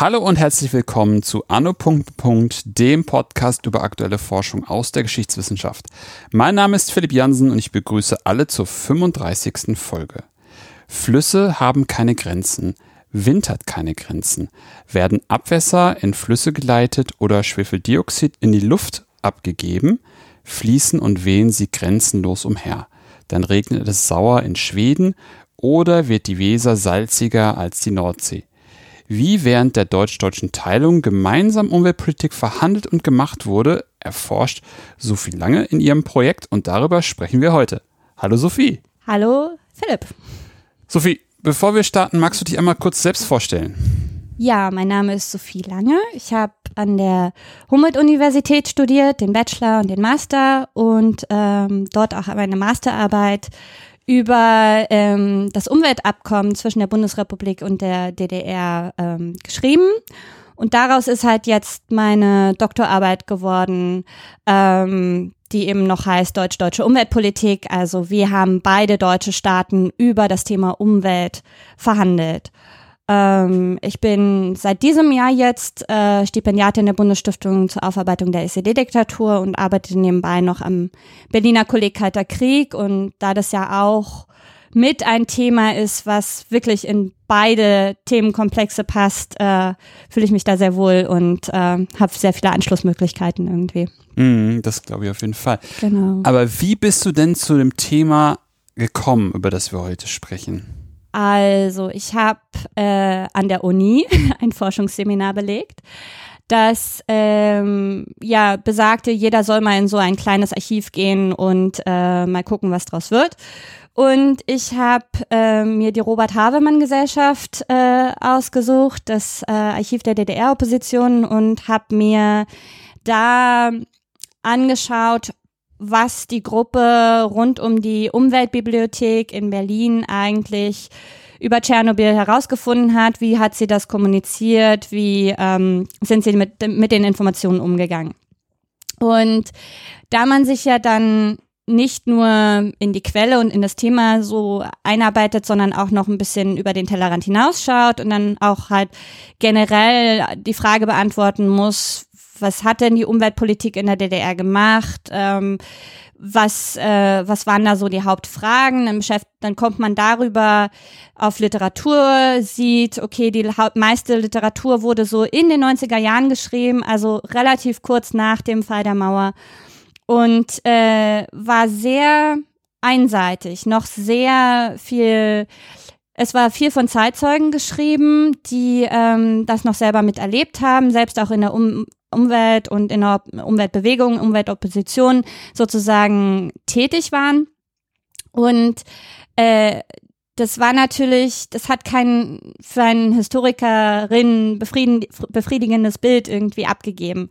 Hallo und herzlich willkommen zu Anno. dem Podcast über aktuelle Forschung aus der Geschichtswissenschaft. Mein Name ist Philipp Jansen und ich begrüße alle zur 35. Folge. Flüsse haben keine Grenzen. Wind hat keine Grenzen. Werden Abwässer in Flüsse geleitet oder Schwefeldioxid in die Luft abgegeben, fließen und wehen sie grenzenlos umher. Dann regnet es sauer in Schweden oder wird die Weser salziger als die Nordsee wie während der deutsch-deutschen Teilung gemeinsam Umweltpolitik verhandelt und gemacht wurde, erforscht Sophie Lange in ihrem Projekt und darüber sprechen wir heute. Hallo Sophie. Hallo Philipp. Sophie, bevor wir starten, magst du dich einmal kurz selbst vorstellen? Ja, mein Name ist Sophie Lange. Ich habe an der Humboldt-Universität studiert, den Bachelor und den Master und ähm, dort auch meine Masterarbeit über ähm, das Umweltabkommen zwischen der Bundesrepublik und der DDR ähm, geschrieben. Und daraus ist halt jetzt meine Doktorarbeit geworden, ähm, die eben noch heißt Deutsch-Deutsche Umweltpolitik. Also wir haben beide deutsche Staaten über das Thema Umwelt verhandelt. Ähm, ich bin seit diesem Jahr jetzt äh, Stipendiatin der Bundesstiftung zur Aufarbeitung der SED-Diktatur und arbeite nebenbei noch am Berliner Kolleg Kalter Krieg. Und da das ja auch mit ein Thema ist, was wirklich in beide Themenkomplexe passt, äh, fühle ich mich da sehr wohl und äh, habe sehr viele Anschlussmöglichkeiten irgendwie. Mm, das glaube ich auf jeden Fall. Genau. Aber wie bist du denn zu dem Thema gekommen, über das wir heute sprechen? Also, ich habe äh, an der Uni ein Forschungsseminar belegt, das ähm, ja besagte, jeder soll mal in so ein kleines Archiv gehen und äh, mal gucken, was draus wird. Und ich habe äh, mir die Robert Havemann Gesellschaft äh, ausgesucht, das äh, Archiv der DDR-Opposition und habe mir da angeschaut, was die Gruppe rund um die Umweltbibliothek in Berlin eigentlich über Tschernobyl herausgefunden hat, wie hat sie das kommuniziert, wie ähm, sind sie mit, mit den Informationen umgegangen. Und da man sich ja dann nicht nur in die Quelle und in das Thema so einarbeitet, sondern auch noch ein bisschen über den Tellerrand hinausschaut und dann auch halt generell die Frage beantworten muss, was hat denn die Umweltpolitik in der DDR gemacht? Ähm, was, äh, was waren da so die Hauptfragen? Dann, dann kommt man darüber auf Literatur, sieht, okay, die meiste Literatur wurde so in den 90er Jahren geschrieben, also relativ kurz nach dem Fall der Mauer und äh, war sehr einseitig, noch sehr viel es war viel von Zeitzeugen geschrieben, die ähm, das noch selber miterlebt haben, selbst auch in der um Umwelt und in der Umweltbewegung, Umweltopposition sozusagen tätig waren. Und äh, das war natürlich, das hat kein für einen Historikerin befriedigendes Bild irgendwie abgegeben.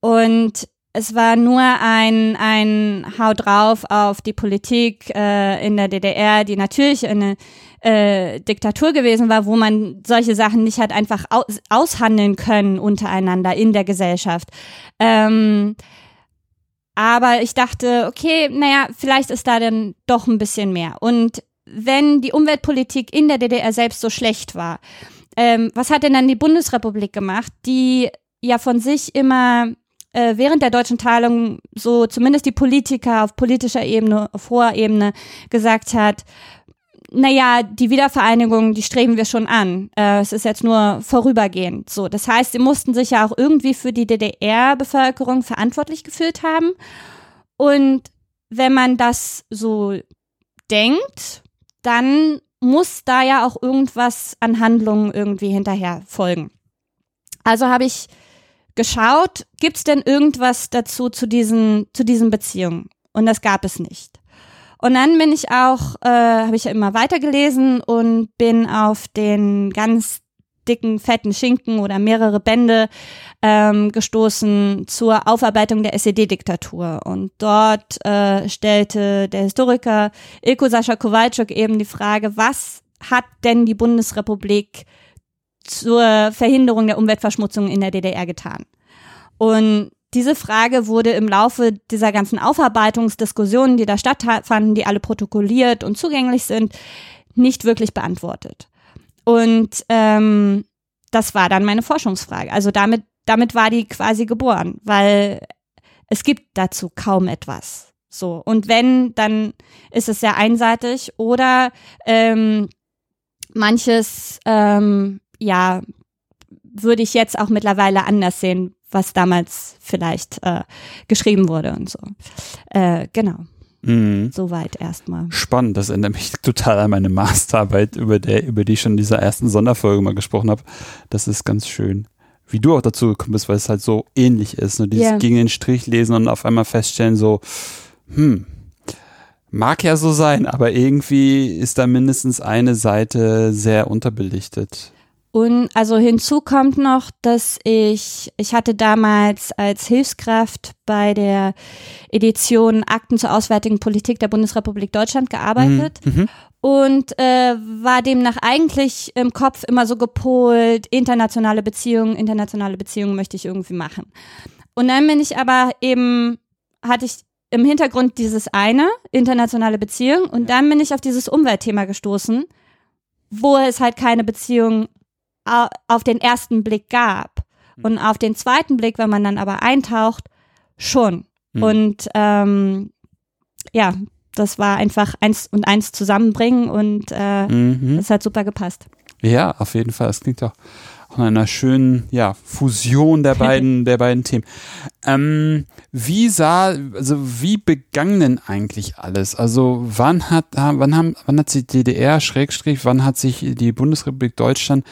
Und es war nur ein, ein Hau drauf auf die Politik äh, in der DDR, die natürlich eine äh, Diktatur gewesen war, wo man solche Sachen nicht hat einfach aus, aushandeln können untereinander in der Gesellschaft. Ähm, aber ich dachte, okay, naja, vielleicht ist da dann doch ein bisschen mehr. Und wenn die Umweltpolitik in der DDR selbst so schlecht war, ähm, was hat denn dann die Bundesrepublik gemacht, die ja von sich immer äh, während der deutschen Teilung so zumindest die Politiker auf politischer Ebene, auf hoher Ebene gesagt hat, naja, die Wiedervereinigung, die streben wir schon an. Äh, es ist jetzt nur vorübergehend. So, das heißt, sie mussten sich ja auch irgendwie für die DDR-Bevölkerung verantwortlich gefühlt haben. Und wenn man das so denkt, dann muss da ja auch irgendwas an Handlungen irgendwie hinterher folgen. Also habe ich geschaut, gibt es denn irgendwas dazu zu diesen, zu diesen Beziehungen? Und das gab es nicht. Und dann bin ich auch, äh, habe ich ja immer weitergelesen und bin auf den ganz dicken, fetten Schinken oder mehrere Bände ähm, gestoßen zur Aufarbeitung der SED-Diktatur. Und dort äh, stellte der Historiker Ilko Sascha Kowalczuk eben die Frage, was hat denn die Bundesrepublik zur Verhinderung der Umweltverschmutzung in der DDR getan. Und diese Frage wurde im Laufe dieser ganzen Aufarbeitungsdiskussionen, die da stattfanden, die alle protokolliert und zugänglich sind, nicht wirklich beantwortet. Und ähm, das war dann meine Forschungsfrage. Also damit, damit war die quasi geboren, weil es gibt dazu kaum etwas. So. Und wenn, dann ist es sehr einseitig oder ähm, manches, ähm, ja, würde ich jetzt auch mittlerweile anders sehen, was damals vielleicht äh, geschrieben wurde und so. Äh, genau. Mhm. Soweit erstmal. Spannend, das erinnert mich total an meine Masterarbeit, über, der, über die ich schon in dieser ersten Sonderfolge mal gesprochen habe. Das ist ganz schön. Wie du auch dazu gekommen bist, weil es halt so ähnlich ist. Ne? Dieses yeah. gegen den Strich lesen und auf einmal feststellen, so, hm, mag ja so sein, aber irgendwie ist da mindestens eine Seite sehr unterbelichtet. Und also hinzu kommt noch, dass ich, ich hatte damals als Hilfskraft bei der Edition Akten zur Auswärtigen Politik der Bundesrepublik Deutschland gearbeitet mhm. mhm. und äh, war demnach eigentlich im Kopf immer so gepolt, internationale Beziehungen, internationale Beziehungen möchte ich irgendwie machen. Und dann bin ich aber eben, hatte ich im Hintergrund dieses eine, internationale Beziehung, und dann bin ich auf dieses Umweltthema gestoßen wo es halt keine Beziehung auf den ersten Blick gab. Hm. Und auf den zweiten Blick, wenn man dann aber eintaucht, schon. Mhm. Und ähm, ja, das war einfach eins und eins zusammenbringen und äh, mhm. hat super gepasst. Ja, auf jeden Fall. Das klingt auch nach einer schönen ja, Fusion der beiden, der beiden Themen. Ähm, wie sah, also wie begann denn eigentlich alles? Also wann hat, wann haben, wann hat sich die DDR, Schrägstrich, wann hat sich die Bundesrepublik Deutschland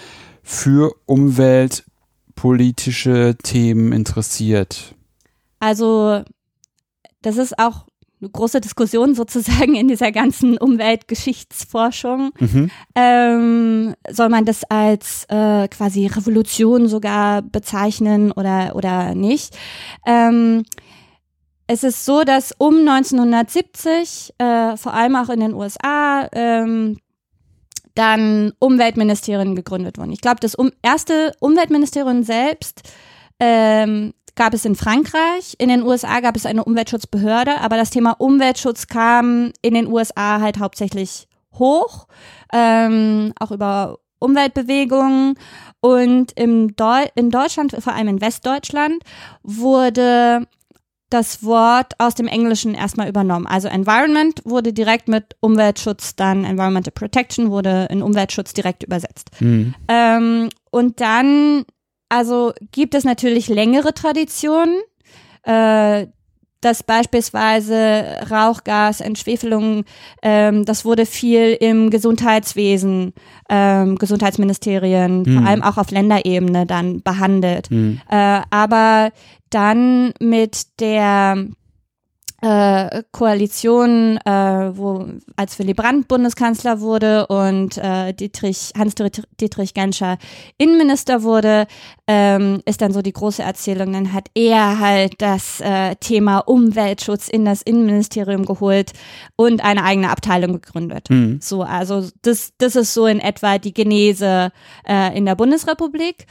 für umweltpolitische Themen interessiert? Also, das ist auch eine große Diskussion sozusagen in dieser ganzen Umweltgeschichtsforschung. Mhm. Ähm, soll man das als äh, quasi Revolution sogar bezeichnen oder, oder nicht? Ähm, es ist so, dass um 1970, äh, vor allem auch in den USA, ähm, dann Umweltministerien gegründet wurden. Ich glaube, das um, erste Umweltministerium selbst ähm, gab es in Frankreich. In den USA gab es eine Umweltschutzbehörde, aber das Thema Umweltschutz kam in den USA halt hauptsächlich hoch, ähm, auch über Umweltbewegungen. Und im Deu in Deutschland, vor allem in Westdeutschland, wurde das Wort aus dem Englischen erstmal übernommen. Also Environment wurde direkt mit Umweltschutz, dann Environmental Protection wurde in Umweltschutz direkt übersetzt. Mhm. Ähm, und dann, also gibt es natürlich längere Traditionen. Äh, dass beispielsweise Rauchgas, Entschwefelung, ähm, das wurde viel im Gesundheitswesen, ähm, Gesundheitsministerien, mhm. vor allem auch auf Länderebene dann behandelt. Mhm. Äh, aber dann mit der äh, Koalition, äh, wo als Willy Brandt Bundeskanzler wurde und äh, Dietrich, Hans-Dietrich Genscher Innenminister wurde, ähm, ist dann so die große Erzählung. Dann hat er halt das äh, Thema Umweltschutz in das Innenministerium geholt und eine eigene Abteilung gegründet. Mhm. So, also das, das ist so in etwa die Genese äh, in der Bundesrepublik.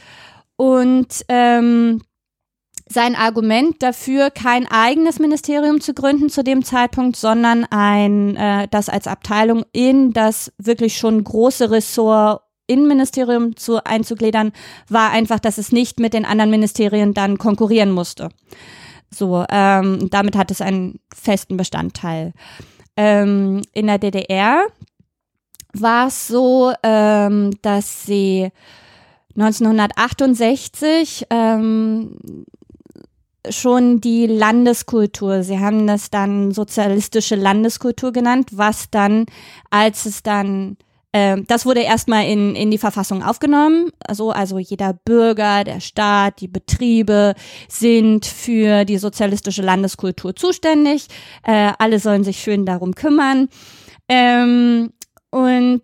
Und ähm, sein Argument dafür, kein eigenes Ministerium zu gründen zu dem Zeitpunkt, sondern ein, äh, das als Abteilung in das wirklich schon große Ressort Innenministerium zu einzugliedern, war einfach, dass es nicht mit den anderen Ministerien dann konkurrieren musste. So, ähm, damit hat es einen festen Bestandteil. Ähm, in der DDR war es so, ähm, dass sie 1968 ähm, schon die Landeskultur. Sie haben das dann sozialistische Landeskultur genannt, was dann, als es dann äh, das wurde erstmal in, in die Verfassung aufgenommen. Also, also jeder Bürger, der Staat, die Betriebe sind für die sozialistische Landeskultur zuständig. Äh, alle sollen sich schön darum kümmern. Ähm, und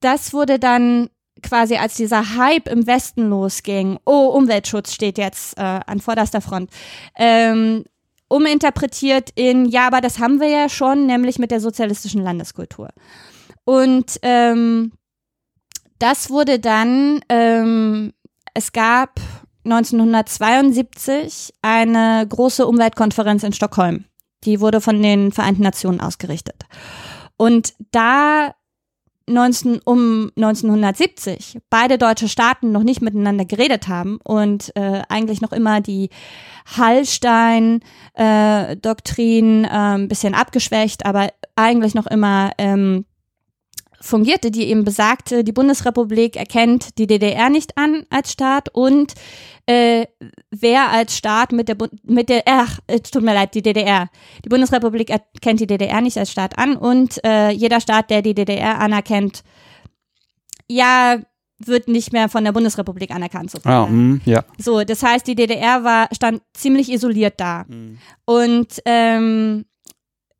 das wurde dann quasi als dieser Hype im Westen losging, oh, Umweltschutz steht jetzt äh, an vorderster Front, ähm, uminterpretiert in, ja, aber das haben wir ja schon, nämlich mit der sozialistischen Landeskultur. Und ähm, das wurde dann, ähm, es gab 1972 eine große Umweltkonferenz in Stockholm. Die wurde von den Vereinten Nationen ausgerichtet. Und da 19, um 1970 beide deutsche Staaten noch nicht miteinander geredet haben und äh, eigentlich noch immer die Hallstein-Doktrin äh, äh, ein bisschen abgeschwächt, aber eigentlich noch immer ähm, fungierte, die eben besagte, die Bundesrepublik erkennt die DDR nicht an als Staat und äh, wer als Staat mit der, mit der, ach, es tut mir leid, die DDR. Die Bundesrepublik erkennt die DDR nicht als Staat an und äh, jeder Staat, der die DDR anerkennt, ja, wird nicht mehr von der Bundesrepublik anerkannt. Sozusagen. Ah, mh, ja. So, das heißt, die DDR war, stand ziemlich isoliert da. Mhm. Und ähm,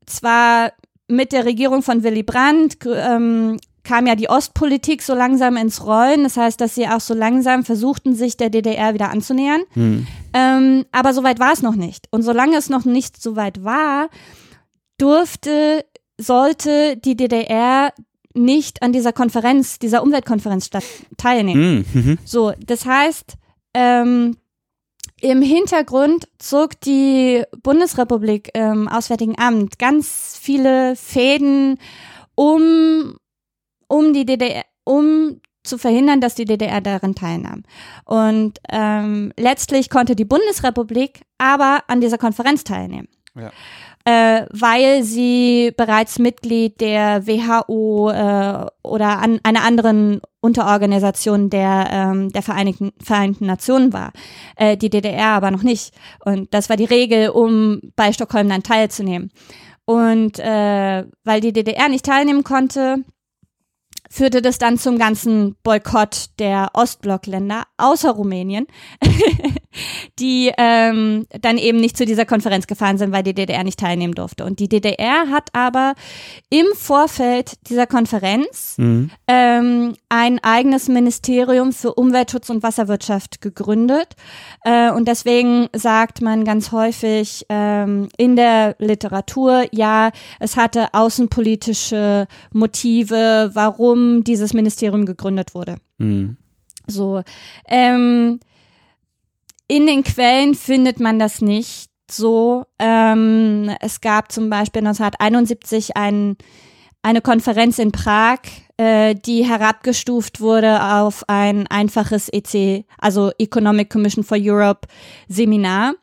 zwar mit der Regierung von Willy Brandt ähm, kam ja die Ostpolitik so langsam ins Rollen. Das heißt, dass sie auch so langsam versuchten, sich der DDR wieder anzunähern. Hm. Ähm, aber so weit war es noch nicht. Und solange es noch nicht so weit war, durfte, sollte die DDR nicht an dieser Konferenz, dieser Umweltkonferenz statt, teilnehmen. Hm, mhm. So, das heißt, ähm, im Hintergrund zog die Bundesrepublik im Auswärtigen Amt ganz viele Fäden, um, um die DDR, um zu verhindern, dass die DDR daran teilnahm. Und ähm, letztlich konnte die Bundesrepublik aber an dieser Konferenz teilnehmen. Ja. Äh, weil sie bereits Mitglied der WHO äh, oder an einer anderen Unterorganisation der, ähm, der Vereinigten, Vereinten Nationen war. Äh, die DDR aber noch nicht. Und das war die Regel, um bei Stockholm dann teilzunehmen. Und äh, weil die DDR nicht teilnehmen konnte, führte das dann zum ganzen Boykott der Ostblockländer, außer Rumänien, die ähm, dann eben nicht zu dieser Konferenz gefahren sind, weil die DDR nicht teilnehmen durfte. Und die DDR hat aber im Vorfeld dieser Konferenz Mhm. ähm, ein eigenes Ministerium für Umweltschutz und Wasserwirtschaft gegründet. Äh, und deswegen sagt man ganz häufig ähm, in der Literatur, ja, es hatte außenpolitische Motive, warum dieses Ministerium gegründet wurde. Mhm. So, ähm, in den Quellen findet man das nicht so. Ähm, es gab zum Beispiel 1971 ein, eine Konferenz in Prag, äh, die herabgestuft wurde auf ein einfaches EC, also Economic Commission for Europe Seminar,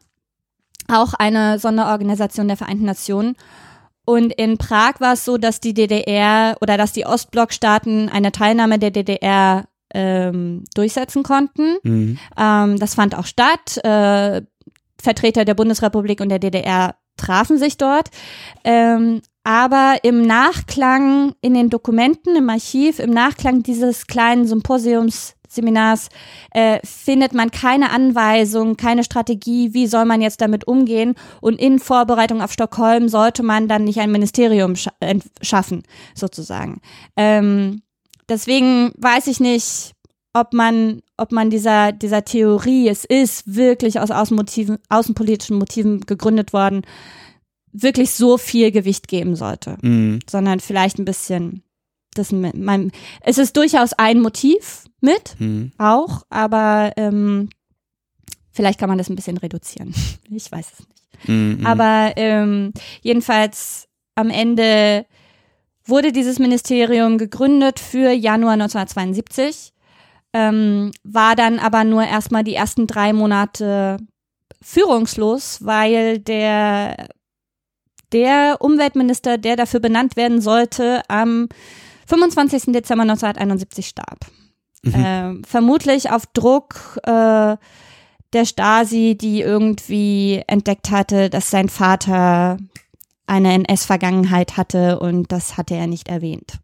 auch eine Sonderorganisation der Vereinten Nationen. Und in Prag war es so, dass die DDR oder dass die Ostblockstaaten eine Teilnahme der DDR ähm, durchsetzen konnten. Mhm. Ähm, das fand auch statt. Äh, Vertreter der Bundesrepublik und der DDR trafen sich dort. Ähm, aber im Nachklang in den Dokumenten, im Archiv, im Nachklang dieses kleinen Symposiums, Seminars, äh, findet man keine Anweisung, keine Strategie, wie soll man jetzt damit umgehen. Und in Vorbereitung auf Stockholm sollte man dann nicht ein Ministerium scha schaffen, sozusagen. Ähm, deswegen weiß ich nicht, ob man, ob man dieser, dieser Theorie, es ist wirklich aus Außenmotiven, außenpolitischen Motiven gegründet worden, wirklich so viel Gewicht geben sollte, Mhm. sondern vielleicht ein bisschen, das, man, es ist durchaus ein Motiv mit, Mhm. auch, aber ähm, vielleicht kann man das ein bisschen reduzieren. Ich weiß es nicht. Mhm. Aber ähm, jedenfalls am Ende wurde dieses Ministerium gegründet für Januar 1972, ähm, war dann aber nur erstmal die ersten drei Monate führungslos, weil der, der Umweltminister, der dafür benannt werden sollte, am 25. Dezember 1971 starb. Mhm. Ähm, vermutlich auf Druck äh, der Stasi, die irgendwie entdeckt hatte, dass sein Vater eine NS-Vergangenheit hatte und das hatte er nicht erwähnt.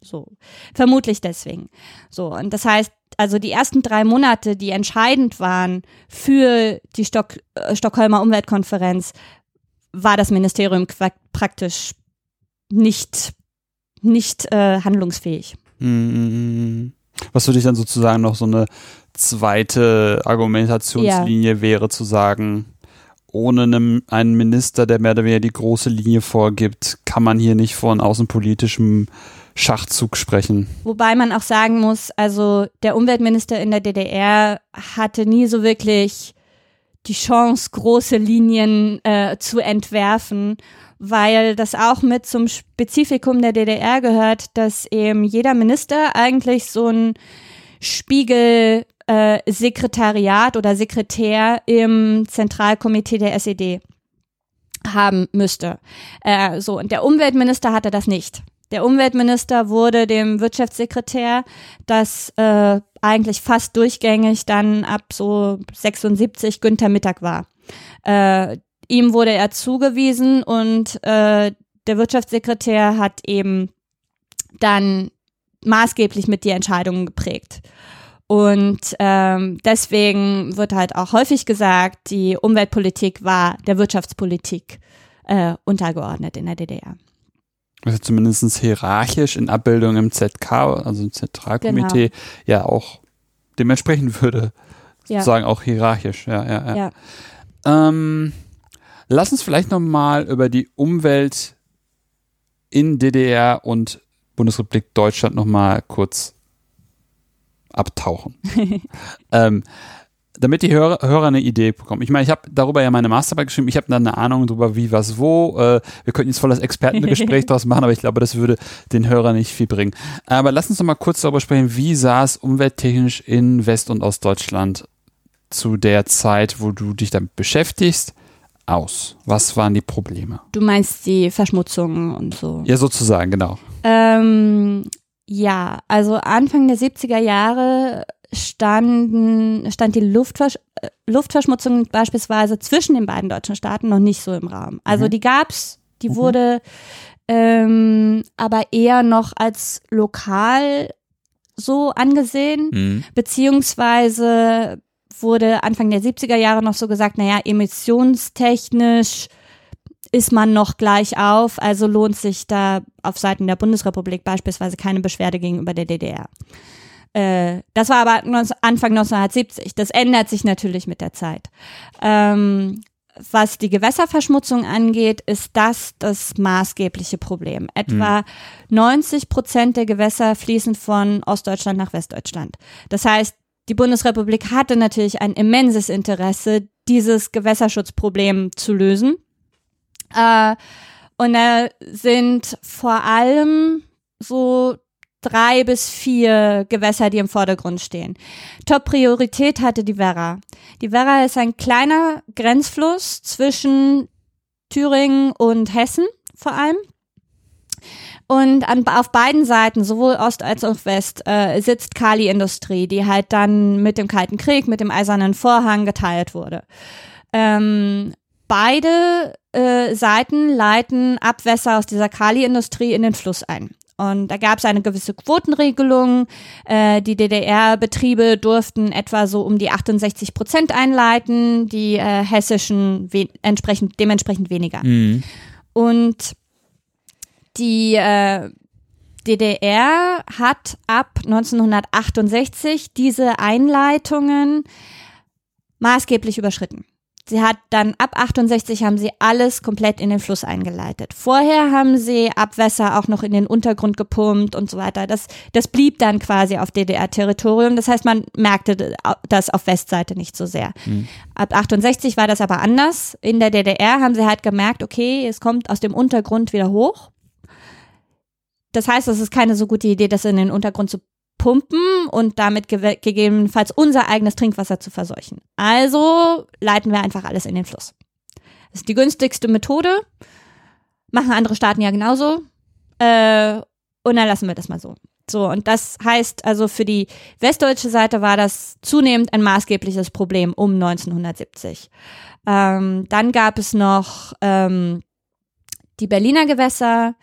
So, vermutlich deswegen. So, und das heißt, also die ersten drei Monate, die entscheidend waren für die Stock, äh, Stockholmer Umweltkonferenz, war das Ministerium praktisch nicht, nicht äh, handlungsfähig. Mhm. Was für dich dann sozusagen noch so eine zweite Argumentationslinie wäre, zu sagen, ohne einem, einen Minister, der mehr oder weniger die große Linie vorgibt, kann man hier nicht von außenpolitischem Schachzug sprechen. Wobei man auch sagen muss, also der Umweltminister in der DDR hatte nie so wirklich die Chance, große Linien äh, zu entwerfen, weil das auch mit zum Spezifikum der DDR gehört, dass eben jeder Minister eigentlich so ein Spiegel äh, Sekretariat oder Sekretär im Zentralkomitee der SED haben müsste. Äh, so, und der Umweltminister hatte das nicht. Der Umweltminister wurde dem Wirtschaftssekretär, das äh, eigentlich fast durchgängig dann ab so 76 Günther Mittag war. Äh, ihm wurde er zugewiesen und äh, der Wirtschaftssekretär hat eben dann maßgeblich mit die Entscheidungen geprägt. Und ähm, deswegen wird halt auch häufig gesagt, die Umweltpolitik war der Wirtschaftspolitik äh, untergeordnet in der DDR. Also zumindest hierarchisch in Abbildung im ZK, also im Zentralkomitee, genau. ja auch dementsprechend würde. Ja. Sozusagen auch hierarchisch, ja, ja, ja. ja. Ähm, lass uns vielleicht nochmal über die Umwelt in DDR und Bundesrepublik Deutschland nochmal kurz abtauchen. ähm, damit die Hörer, Hörer eine Idee bekommen. Ich meine, ich habe darüber ja meine Masterarbeit geschrieben, ich habe dann eine Ahnung darüber, wie, was, wo. Äh, wir könnten jetzt voll das Expertengespräch daraus machen, aber ich glaube, das würde den Hörern nicht viel bringen. Aber lass uns doch mal kurz darüber sprechen, wie sah es umwelttechnisch in West- und Ostdeutschland zu der Zeit, wo du dich damit beschäftigst, aus? Was waren die Probleme? Du meinst die Verschmutzung und so. Ja, sozusagen, genau. Ähm, ja, also Anfang der 70er Jahre standen, stand die Luftversch äh, Luftverschmutzung beispielsweise zwischen den beiden deutschen Staaten noch nicht so im Raum. Also mhm. die gab's, die mhm. wurde ähm, aber eher noch als lokal so angesehen, mhm. beziehungsweise wurde Anfang der 70er Jahre noch so gesagt, naja, emissionstechnisch ist man noch gleich auf, also lohnt sich da auf Seiten der Bundesrepublik beispielsweise keine Beschwerde gegenüber der DDR. Äh, das war aber Anfang 1970. Das ändert sich natürlich mit der Zeit. Ähm, was die Gewässerverschmutzung angeht, ist das das maßgebliche Problem. Etwa mhm. 90 Prozent der Gewässer fließen von Ostdeutschland nach Westdeutschland. Das heißt, die Bundesrepublik hatte natürlich ein immenses Interesse, dieses Gewässerschutzproblem zu lösen. Äh, und da sind vor allem so drei bis vier Gewässer, die im Vordergrund stehen. Top-Priorität hatte die Werra. Die Werra ist ein kleiner Grenzfluss zwischen Thüringen und Hessen vor allem. Und an, auf beiden Seiten, sowohl Ost als auch West, äh, sitzt Kali-Industrie, die halt dann mit dem Kalten Krieg, mit dem Eisernen Vorhang geteilt wurde. Ähm, beide äh, Seiten leiten Abwässer aus dieser Kali-Industrie in den Fluss ein. Und da gab es eine gewisse Quotenregelung. Äh, die DDR-Betriebe durften etwa so um die 68 Prozent einleiten, die äh, hessischen entsprechend, dementsprechend weniger. Mhm. Und die äh, DDR hat ab 1968 diese Einleitungen maßgeblich überschritten. Sie hat dann ab 68 haben sie alles komplett in den Fluss eingeleitet. Vorher haben sie Abwässer auch noch in den Untergrund gepumpt und so weiter. Das, das blieb dann quasi auf DDR-Territorium. Das heißt, man merkte das auf Westseite nicht so sehr. Mhm. Ab 68 war das aber anders. In der DDR haben sie halt gemerkt, okay, es kommt aus dem Untergrund wieder hoch. Das heißt, es ist keine so gute Idee, das in den Untergrund zu pumpen und damit ge gegebenenfalls unser eigenes Trinkwasser zu verseuchen. Also leiten wir einfach alles in den Fluss. Das ist die günstigste Methode. Machen andere Staaten ja genauso. Äh, und dann lassen wir das mal so. So, und das heißt also für die westdeutsche Seite war das zunehmend ein maßgebliches Problem um 1970. Ähm, dann gab es noch ähm, die Berliner Gewässer,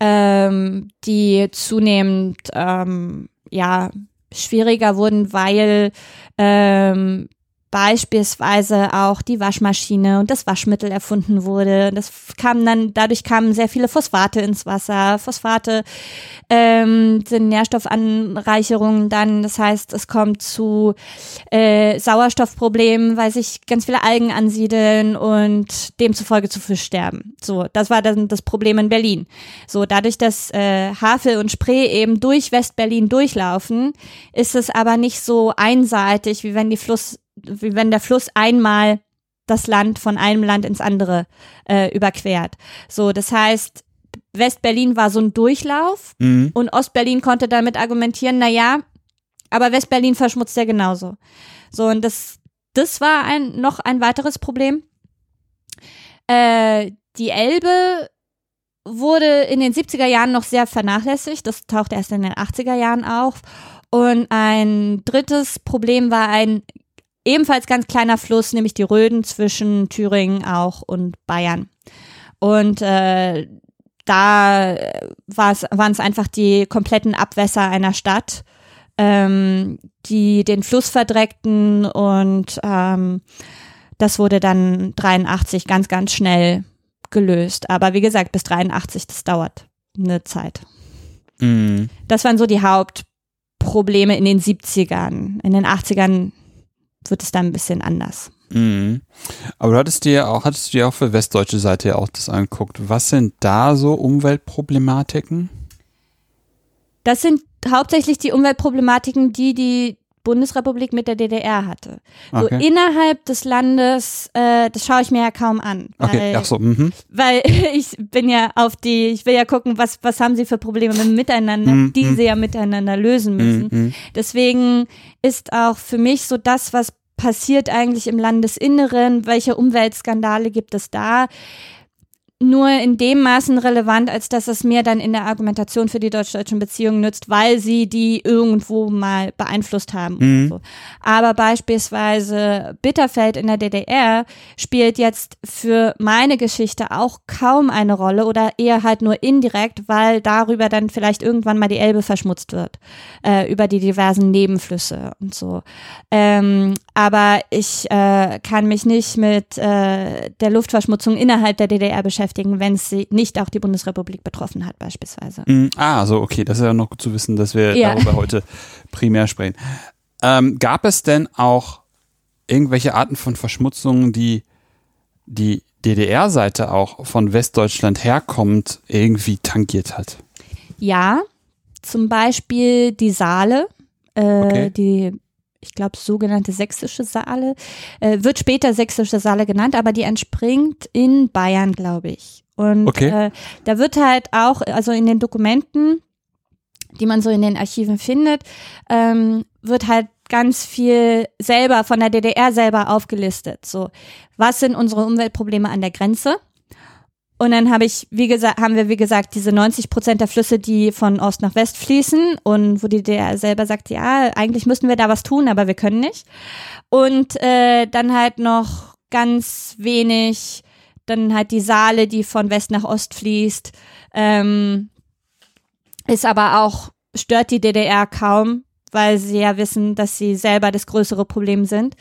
ähm, die zunehmend ähm, ja schwieriger wurden, weil ähm, beispielsweise auch die Waschmaschine und das Waschmittel erfunden wurde. Das kam dann, dadurch kamen sehr viele Phosphate ins Wasser. Phosphate ähm, sind Nährstoffanreicherungen dann. Das heißt, es kommt zu äh, Sauerstoffproblemen, weil sich ganz viele Algen ansiedeln und demzufolge zu Fischsterben. So, das war dann das Problem in Berlin. So, dadurch, dass äh, Havel und Spree eben durch Westberlin durchlaufen, ist es aber nicht so einseitig, wie wenn die Fluss wie wenn der Fluss einmal das Land von einem Land ins andere äh, überquert. So, das heißt, Westberlin war so ein Durchlauf mhm. und Ostberlin konnte damit argumentieren, na ja, aber Westberlin verschmutzt ja genauso. So, und das, das war ein, noch ein weiteres Problem. Äh, die Elbe wurde in den 70er Jahren noch sehr vernachlässigt. Das taucht erst in den 80er Jahren auf. Und ein drittes Problem war ein ebenfalls ganz kleiner Fluss, nämlich die Röden zwischen Thüringen auch und Bayern. Und äh, da waren es einfach die kompletten Abwässer einer Stadt, ähm, die den Fluss verdreckten und ähm, das wurde dann 83 ganz, ganz schnell gelöst. Aber wie gesagt, bis 83, das dauert eine Zeit. Mhm. Das waren so die Hauptprobleme in den 70ern. In den 80ern wird es dann ein bisschen anders. Mhm. Aber du hattest dir auch, hattest du dir auch für westdeutsche Seite ja auch das angeguckt. Was sind da so Umweltproblematiken? Das sind hauptsächlich die Umweltproblematiken, die die Bundesrepublik mit der DDR hatte. Okay. So innerhalb des Landes, äh, das schaue ich mir ja kaum an. Weil, okay, ach so. Mhm. Weil ich bin ja auf die, ich will ja gucken, was, was haben sie für Probleme miteinander, mhm. die mhm. sie ja miteinander lösen müssen. Mhm. Deswegen ist auch für mich so das, was passiert eigentlich im Landesinneren, welche Umweltskandale gibt es da, nur in dem Maßen relevant, als dass es mir dann in der Argumentation für die deutsch-deutschen Beziehungen nützt, weil sie die irgendwo mal beeinflusst haben. Mhm. So. Aber beispielsweise Bitterfeld in der DDR spielt jetzt für meine Geschichte auch kaum eine Rolle oder eher halt nur indirekt, weil darüber dann vielleicht irgendwann mal die Elbe verschmutzt wird, äh, über die diversen Nebenflüsse und so. Ähm, aber ich äh, kann mich nicht mit äh, der Luftverschmutzung innerhalb der DDR beschäftigen beschäftigen, wenn es nicht auch die Bundesrepublik betroffen hat, beispielsweise. Mm, ah, so, okay, das ist ja noch gut zu wissen, dass wir ja. darüber heute primär sprechen. Ähm, gab es denn auch irgendwelche Arten von Verschmutzungen, die die DDR-Seite auch von Westdeutschland herkommt, irgendwie tangiert hat? Ja, zum Beispiel die Saale, äh, okay. die ich glaube, sogenannte sächsische Saale, äh, wird später sächsische Saale genannt, aber die entspringt in Bayern, glaube ich. Und okay. äh, da wird halt auch, also in den Dokumenten, die man so in den Archiven findet, ähm, wird halt ganz viel selber von der DDR selber aufgelistet. So, was sind unsere Umweltprobleme an der Grenze? Und dann habe ich, wie gesagt, haben wir, wie gesagt, diese 90 Prozent der Flüsse, die von Ost nach West fließen und wo die der selber sagt, ja, eigentlich müssten wir da was tun, aber wir können nicht. Und äh, dann halt noch ganz wenig, dann halt die Saale, die von West nach Ost fließt, ähm, ist aber auch, stört die DDR kaum, weil sie ja wissen, dass sie selber das größere Problem sind.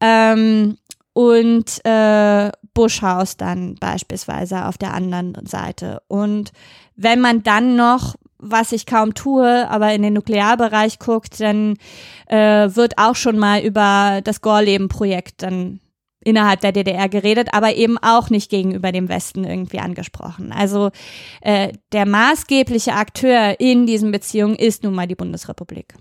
Ähm, und äh, Buschhaus dann beispielsweise auf der anderen Seite. Und wenn man dann noch, was ich kaum tue, aber in den Nuklearbereich guckt, dann äh, wird auch schon mal über das Gorleben-Projekt dann innerhalb der DDR geredet, aber eben auch nicht gegenüber dem Westen irgendwie angesprochen. Also äh, der maßgebliche Akteur in diesen Beziehungen ist nun mal die Bundesrepublik.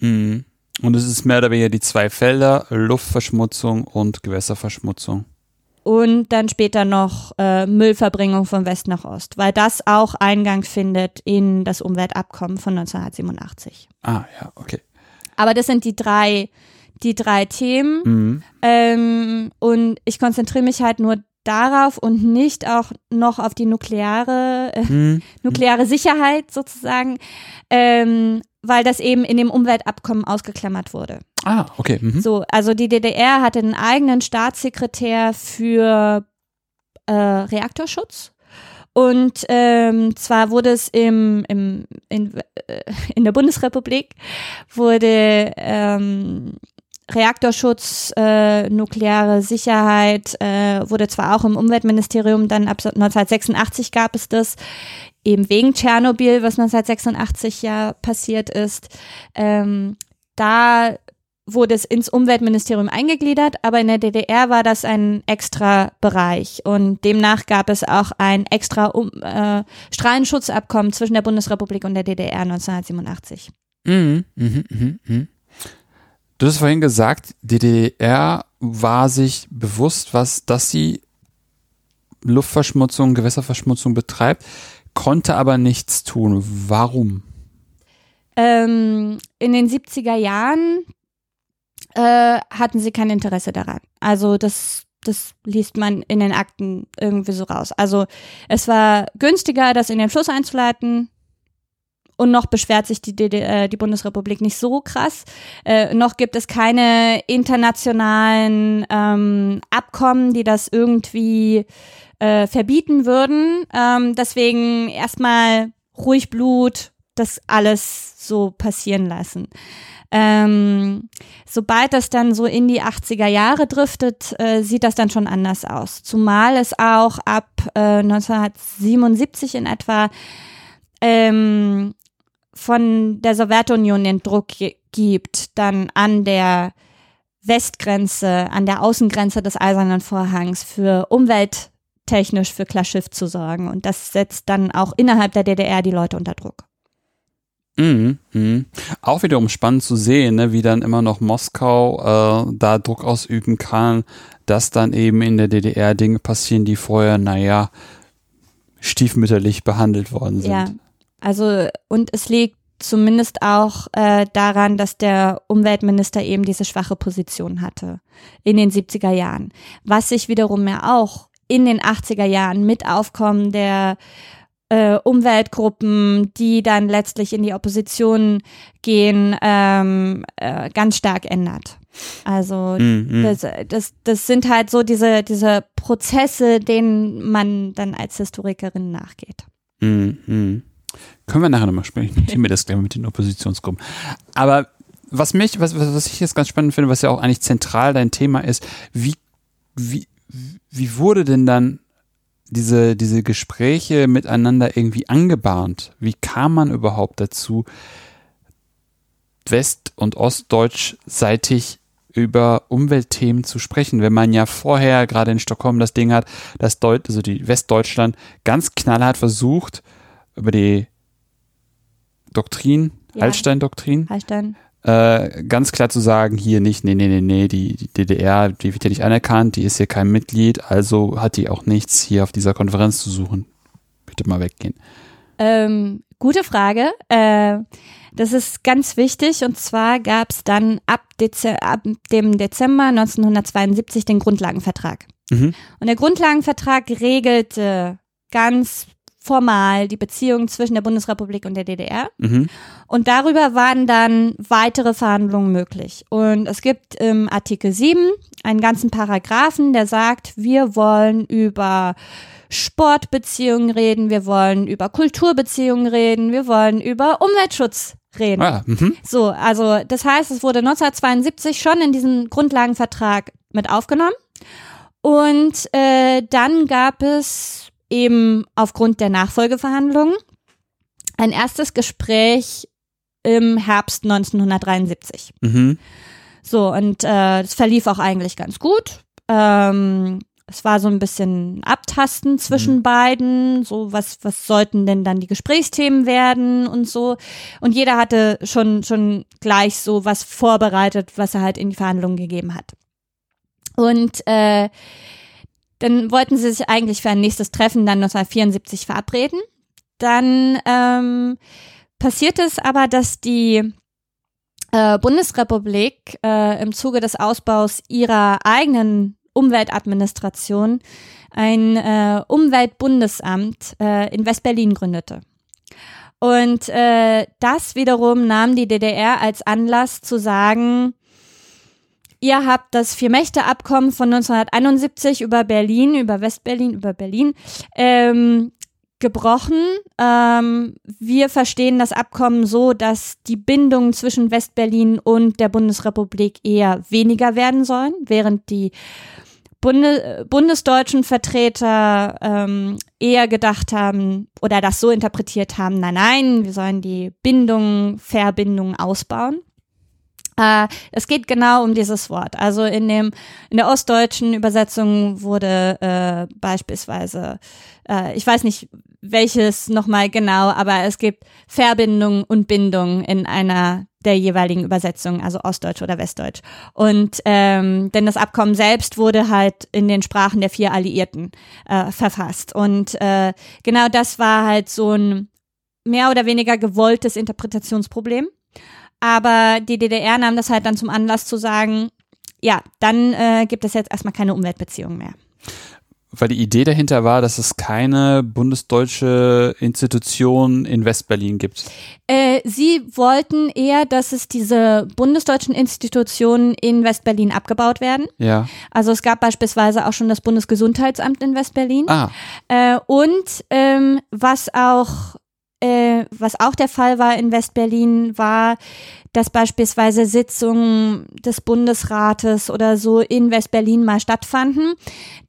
Mhm. Und es ist mehr oder weniger die zwei Felder, Luftverschmutzung und Gewässerverschmutzung. Und dann später noch äh, Müllverbringung von West nach Ost, weil das auch Eingang findet in das Umweltabkommen von 1987. Ah, ja, okay. Aber das sind die drei, die drei Themen. Mhm. Ähm, und ich konzentriere mich halt nur darauf und nicht auch noch auf die nukleare, äh, mhm. nukleare Sicherheit sozusagen, ähm, weil das eben in dem Umweltabkommen ausgeklammert wurde. Ah, okay. Mhm. So, also die DDR hatte einen eigenen Staatssekretär für äh, Reaktorschutz. Und ähm, zwar wurde es im, im, in, äh, in der Bundesrepublik wurde ähm, Reaktorschutz, äh, nukleare Sicherheit äh, wurde zwar auch im Umweltministerium dann ab 1986 gab es das, eben wegen Tschernobyl, was 1986 ja passiert ist. Ähm, da wurde es ins Umweltministerium eingegliedert, aber in der DDR war das ein extra Bereich und demnach gab es auch ein extra um, äh, Strahlenschutzabkommen zwischen der Bundesrepublik und der DDR 1987. Mhm, mhm, mhm, mhm. Du hast vorhin gesagt, die DDR war sich bewusst, was, dass sie Luftverschmutzung, Gewässerverschmutzung betreibt, konnte aber nichts tun. Warum? Ähm, in den 70er Jahren äh, hatten sie kein Interesse daran. Also das, das liest man in den Akten irgendwie so raus. Also es war günstiger, das in den Fluss einzuleiten. Und noch beschwert sich die, DDR, äh, die Bundesrepublik nicht so krass. Äh, noch gibt es keine internationalen ähm, Abkommen, die das irgendwie äh, verbieten würden. Ähm, deswegen erstmal ruhig Blut, das alles so passieren lassen. Ähm, sobald das dann so in die 80er Jahre driftet, äh, sieht das dann schon anders aus. Zumal es auch ab äh, 1977 in etwa ähm, von der Sowjetunion den Druck gibt, dann an der Westgrenze, an der Außengrenze des Eisernen Vorhangs für umwelttechnisch für Klarschiff zu sorgen. Und das setzt dann auch innerhalb der DDR die Leute unter Druck. Mhm, mhm. Auch wiederum spannend zu sehen, ne, wie dann immer noch Moskau äh, da Druck ausüben kann, dass dann eben in der DDR Dinge passieren, die vorher, naja, stiefmütterlich behandelt worden sind. Ja, also und es liegt zumindest auch äh, daran, dass der Umweltminister eben diese schwache Position hatte in den 70er Jahren. Was sich wiederum ja auch in den 80er Jahren mit Aufkommen der äh, Umweltgruppen, die dann letztlich in die Opposition gehen, ähm, äh, ganz stark ändert. Also mm, mm. Das, das, das sind halt so diese, diese Prozesse, denen man dann als Historikerin nachgeht. Mm, mm. Können wir nachher nochmal sprechen. Ich nehme das gleich mit den Oppositionsgruppen. Aber was mich, was, was ich jetzt ganz spannend finde, was ja auch eigentlich zentral dein Thema ist, wie, wie, wie wurde denn dann diese, diese Gespräche miteinander irgendwie angebahnt? Wie kam man überhaupt dazu, west- und ostdeutschseitig über Umweltthemen zu sprechen, wenn man ja vorher gerade in Stockholm das Ding hat, dass Deut also die Westdeutschland ganz knallhart versucht, über die Doktrin, ja. Hallstein-Doktrin, Hallstein äh, ganz klar zu sagen, hier nicht, nee, nee, nee, nee, die, die DDR, die wird ja nicht anerkannt, die ist hier kein Mitglied, also hat die auch nichts hier auf dieser Konferenz zu suchen. Bitte mal weggehen. Ähm, gute Frage. Äh, das ist ganz wichtig und zwar gab es dann ab, Dezember, ab dem Dezember 1972 den Grundlagenvertrag. Mhm. Und der Grundlagenvertrag regelte ganz formal die Beziehung zwischen der Bundesrepublik und der DDR. Mhm. Und darüber waren dann weitere Verhandlungen möglich. Und es gibt im Artikel 7 einen ganzen Paragraphen, der sagt, wir wollen über Sportbeziehungen reden, wir wollen über Kulturbeziehungen reden, wir wollen über Umweltschutz reden. Ah, mhm. so, also das heißt, es wurde 1972 schon in diesen Grundlagenvertrag mit aufgenommen. Und äh, dann gab es eben aufgrund der Nachfolgeverhandlungen ein erstes Gespräch im Herbst 1973. Mhm. So, und äh, das verlief auch eigentlich ganz gut. Ähm, es war so ein bisschen Abtasten zwischen mhm. beiden, so was, was sollten denn dann die Gesprächsthemen werden und so. Und jeder hatte schon, schon gleich so was vorbereitet, was er halt in die Verhandlungen gegeben hat. Und äh, dann wollten sie sich eigentlich für ein nächstes Treffen dann 1974 verabreden. Dann ähm, passiert es aber, dass die äh, Bundesrepublik äh, im Zuge des Ausbaus ihrer eigenen Umweltadministration ein äh, Umweltbundesamt äh, in Westberlin gründete. Und äh, das wiederum nahm die DDR als Anlass zu sagen, Ihr habt das Vier-Mächte-Abkommen von 1971 über Berlin, über Westberlin, über Berlin, ähm, gebrochen. Ähm, wir verstehen das Abkommen so, dass die Bindungen zwischen Westberlin und der Bundesrepublik eher weniger werden sollen, während die Bunde, bundesdeutschen Vertreter ähm, eher gedacht haben oder das so interpretiert haben, nein, nein, wir sollen die Bindungen, Verbindungen ausbauen. Äh, es geht genau um dieses Wort. Also in dem in der ostdeutschen Übersetzung wurde äh, beispielsweise, äh, ich weiß nicht welches nochmal genau, aber es gibt Verbindung und Bindung in einer der jeweiligen Übersetzungen, also Ostdeutsch oder Westdeutsch. Und ähm, denn das Abkommen selbst wurde halt in den Sprachen der vier Alliierten äh, verfasst. Und äh, genau das war halt so ein mehr oder weniger gewolltes Interpretationsproblem. Aber die DDR nahm das halt dann zum Anlass zu sagen, ja, dann äh, gibt es jetzt erstmal keine Umweltbeziehungen mehr. Weil die Idee dahinter war, dass es keine bundesdeutsche Institution in Westberlin gibt. Äh, sie wollten eher, dass es diese bundesdeutschen Institutionen in Westberlin abgebaut werden. Ja. Also es gab beispielsweise auch schon das Bundesgesundheitsamt in Westberlin. Ah. Äh, und ähm, was auch äh, was auch der Fall war in Westberlin, war, dass beispielsweise Sitzungen des Bundesrates oder so in Westberlin mal stattfanden.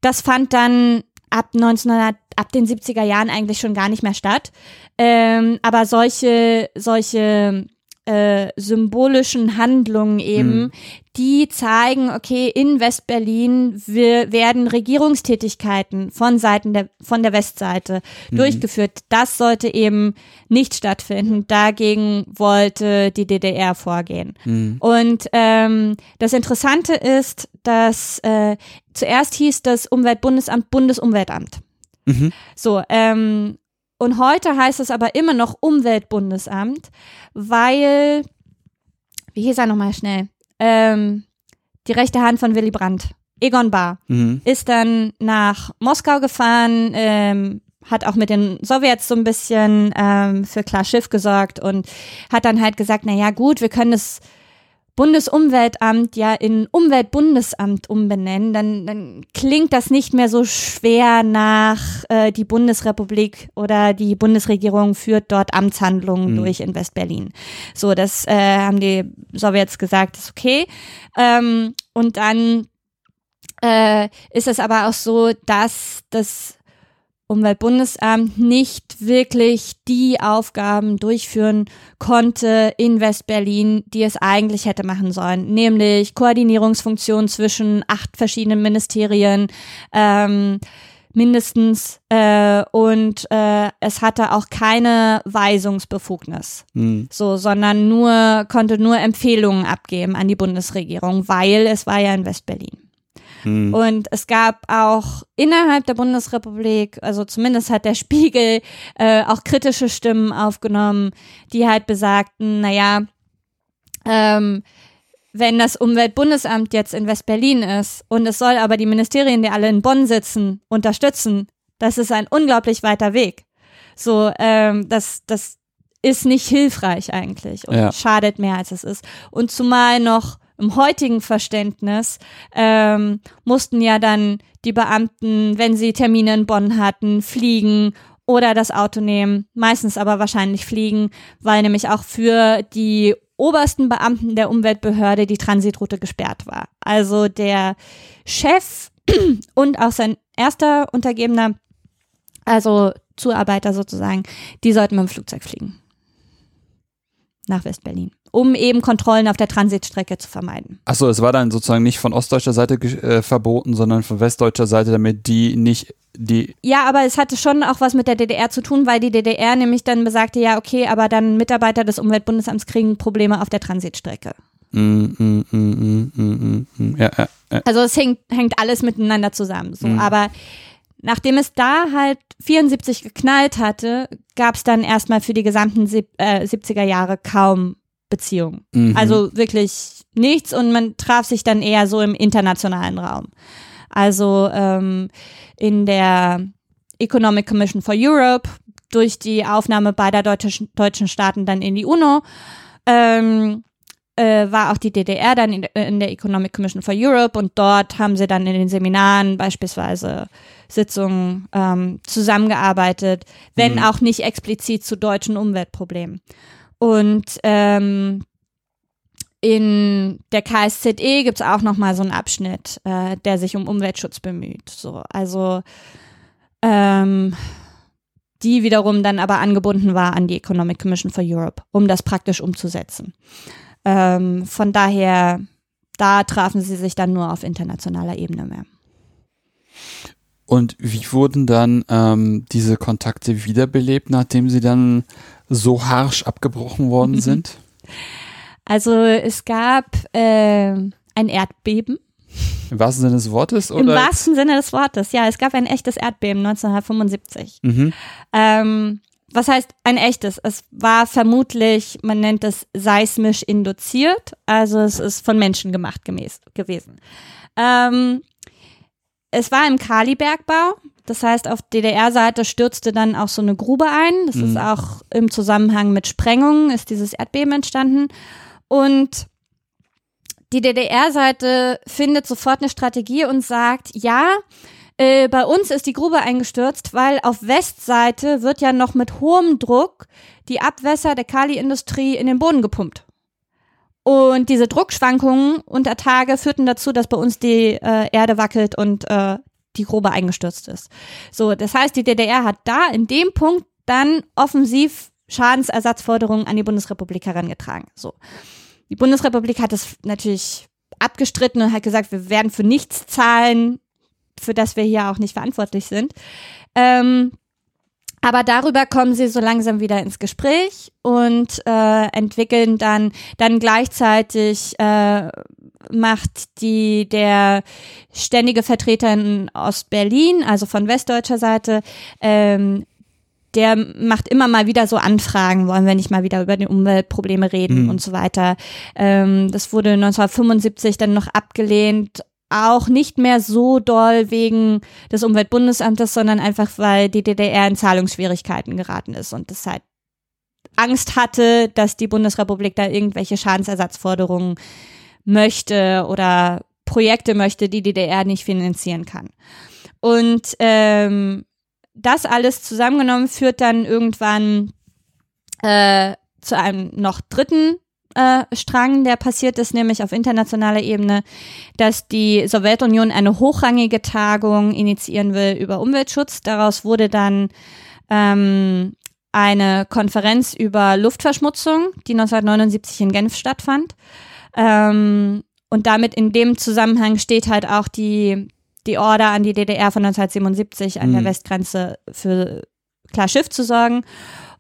Das fand dann ab 1900, ab den 70er Jahren eigentlich schon gar nicht mehr statt. Ähm, aber solche, solche äh, symbolischen Handlungen eben, mhm. die zeigen, okay, in Westberlin werden Regierungstätigkeiten von Seiten der, von der Westseite mhm. durchgeführt. Das sollte eben nicht stattfinden. Dagegen wollte die DDR vorgehen. Mhm. Und ähm, das Interessante ist, dass äh, zuerst hieß das Umweltbundesamt Bundesumweltamt. Mhm. So, ähm, und heute heißt es aber immer noch Umweltbundesamt, weil, wie hieß er nochmal schnell? Ähm, die rechte Hand von Willy Brandt, Egon Bahr, mhm. ist dann nach Moskau gefahren, ähm, hat auch mit den Sowjets so ein bisschen ähm, für klar Schiff gesorgt und hat dann halt gesagt, na ja, gut, wir können es Bundesumweltamt ja in Umweltbundesamt umbenennen, dann, dann klingt das nicht mehr so schwer nach äh, die Bundesrepublik oder die Bundesregierung führt dort Amtshandlungen mhm. durch in Westberlin. So, das äh, haben die Sowjets gesagt, ist okay. Ähm, und dann äh, ist es aber auch so, dass das Umweltbundesamt nicht wirklich die Aufgaben durchführen konnte in Westberlin, die es eigentlich hätte machen sollen, nämlich Koordinierungsfunktion zwischen acht verschiedenen Ministerien. Ähm, mindestens äh, und äh, es hatte auch keine Weisungsbefugnis, mhm. so, sondern nur konnte nur Empfehlungen abgeben an die Bundesregierung, weil es war ja in Westberlin. Mhm. Und es gab auch innerhalb der Bundesrepublik, also zumindest hat der Spiegel äh, auch kritische Stimmen aufgenommen, die halt besagten, naja, ähm, wenn das Umweltbundesamt jetzt in Westberlin ist und es soll aber die Ministerien, die alle in Bonn sitzen, unterstützen, das ist ein unglaublich weiter Weg. So, ähm, das, das ist nicht hilfreich eigentlich und ja. schadet mehr als es ist. Und zumal noch im heutigen Verständnis ähm, mussten ja dann die Beamten, wenn sie Termine in Bonn hatten, fliegen oder das Auto nehmen, meistens aber wahrscheinlich fliegen, weil nämlich auch für die obersten Beamten der Umweltbehörde die Transitroute gesperrt war. Also der Chef und auch sein erster Untergebener, also Zuarbeiter sozusagen, die sollten mit dem Flugzeug fliegen. Nach Westberlin um eben Kontrollen auf der Transitstrecke zu vermeiden. Achso, es war dann sozusagen nicht von ostdeutscher Seite äh, verboten, sondern von westdeutscher Seite, damit die nicht die. Ja, aber es hatte schon auch was mit der DDR zu tun, weil die DDR nämlich dann besagte, ja, okay, aber dann Mitarbeiter des Umweltbundesamts kriegen Probleme auf der Transitstrecke. Mm, mm, mm, ja, ja, ja. Also es hängt, hängt alles miteinander zusammen. So. Aber nachdem es da halt 74 geknallt hatte, gab es dann erstmal für die gesamten sieb, äh, 70er Jahre kaum Beziehung. Mhm. Also wirklich nichts und man traf sich dann eher so im internationalen Raum. Also ähm, in der Economic Commission for Europe durch die Aufnahme beider deutschen, deutschen Staaten dann in die UNO. Ähm, äh, war auch die DDR dann in, in, der Economic Commission for Europe und dort haben sie dann in den Seminaren beispielsweise Sitzungen ähm, zusammengearbeitet, wenn mhm. auch nicht explizit zu deutschen Umweltproblemen. Und ähm, in der KSZE gibt es auch noch mal so einen Abschnitt, äh, der sich um Umweltschutz bemüht. So, also ähm, die wiederum dann aber angebunden war an die Economic Commission for Europe, um das praktisch umzusetzen. Ähm, von daher, da trafen sie sich dann nur auf internationaler Ebene mehr. Und wie wurden dann ähm, diese Kontakte wiederbelebt, nachdem sie dann so harsch abgebrochen worden mhm. sind? Also es gab äh, ein Erdbeben. Im wahrsten Sinne des Wortes? Oder? Im wahrsten Sinne des Wortes, ja. Es gab ein echtes Erdbeben 1975. Mhm. Ähm, was heißt ein echtes? Es war vermutlich, man nennt es seismisch induziert, also es ist von Menschen gemacht gemäß, gewesen. Ähm, es war im Kalibergbau, das heißt auf DDR-Seite stürzte dann auch so eine Grube ein. Das mhm. ist auch im Zusammenhang mit Sprengungen ist dieses Erdbeben entstanden und die DDR-Seite findet sofort eine Strategie und sagt, ja, äh, bei uns ist die Grube eingestürzt, weil auf Westseite wird ja noch mit hohem Druck die Abwässer der Kaliindustrie in den Boden gepumpt. Und diese Druckschwankungen unter Tage führten dazu, dass bei uns die äh, Erde wackelt und äh, die Grube eingestürzt ist. So, das heißt, die DDR hat da in dem Punkt dann offensiv Schadensersatzforderungen an die Bundesrepublik herangetragen. So. Die Bundesrepublik hat das natürlich abgestritten und hat gesagt, wir werden für nichts zahlen, für das wir hier auch nicht verantwortlich sind. Ähm, aber darüber kommen sie so langsam wieder ins Gespräch und äh, entwickeln dann dann gleichzeitig äh, macht die der ständige Vertreter in Ostberlin, also von westdeutscher Seite, ähm, der macht immer mal wieder so Anfragen, wollen wir nicht mal wieder über die Umweltprobleme reden mhm. und so weiter. Ähm, das wurde 1975 dann noch abgelehnt, auch nicht mehr so doll wegen des Umweltbundesamtes, sondern einfach, weil die DDR in Zahlungsschwierigkeiten geraten ist und das halt Angst hatte, dass die Bundesrepublik da irgendwelche Schadensersatzforderungen möchte oder Projekte möchte, die die DDR nicht finanzieren kann. Und ähm, das alles zusammengenommen führt dann irgendwann äh, zu einem noch dritten äh, Strang, der passiert ist, nämlich auf internationaler Ebene, dass die Sowjetunion eine hochrangige Tagung initiieren will über Umweltschutz. Daraus wurde dann ähm, eine Konferenz über Luftverschmutzung, die 1979 in Genf stattfand. Ähm, und damit in dem Zusammenhang steht halt auch die, die Order an die DDR von 1977 an mhm. der Westgrenze für klar Schiff zu sorgen.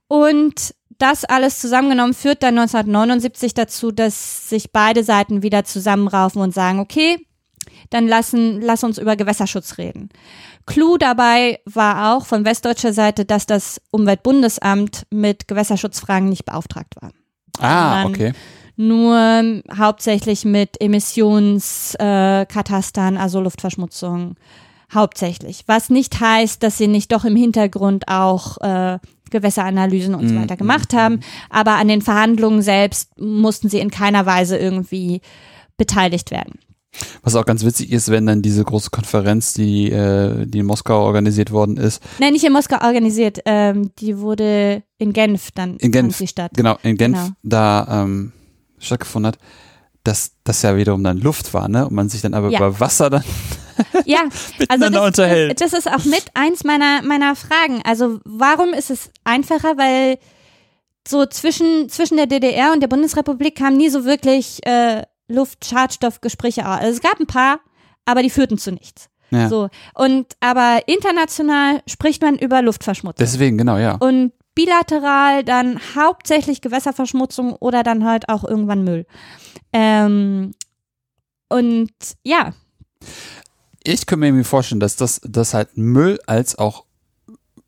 Und das alles zusammengenommen führt dann 1979 dazu, dass sich beide Seiten wieder zusammenraufen und sagen, okay, dann lassen, lass uns über Gewässerschutz reden. Clou dabei war auch von westdeutscher Seite, dass das Umweltbundesamt mit Gewässerschutzfragen nicht beauftragt war. Ah, okay. Nur hauptsächlich mit Emissionskatastern, äh, also Luftverschmutzung, hauptsächlich. Was nicht heißt, dass sie nicht doch im Hintergrund auch äh, Gewässeranalysen und so mhm, weiter gemacht haben. Mhm. Aber an den Verhandlungen selbst mussten sie in keiner Weise irgendwie beteiligt werden. Was auch ganz witzig ist, wenn dann diese große Konferenz, die, äh, die in Moskau organisiert worden ist. Nein, nicht in Moskau organisiert, ähm, die wurde in Genf dann in Genf, statt. Genau, in Genf genau. da ähm, stattgefunden hat, dass das ja wiederum dann Luft war, ne? Und man sich dann aber ja. über Wasser dann ja, also das, unterhält. Das, ist auch mit eins meiner, meiner Fragen. Also warum ist es einfacher? Weil so zwischen, zwischen der DDR und der Bundesrepublik kamen nie so wirklich äh, Luftschadstoffgespräche. Also es gab ein paar, aber die führten zu nichts. Ja. So. Und aber international spricht man über Luftverschmutzung. Deswegen, genau, ja. Und bilateral dann hauptsächlich Gewässerverschmutzung oder dann halt auch irgendwann Müll. Ähm, und ja ich könnte mir vorstellen, dass das, das halt Müll als auch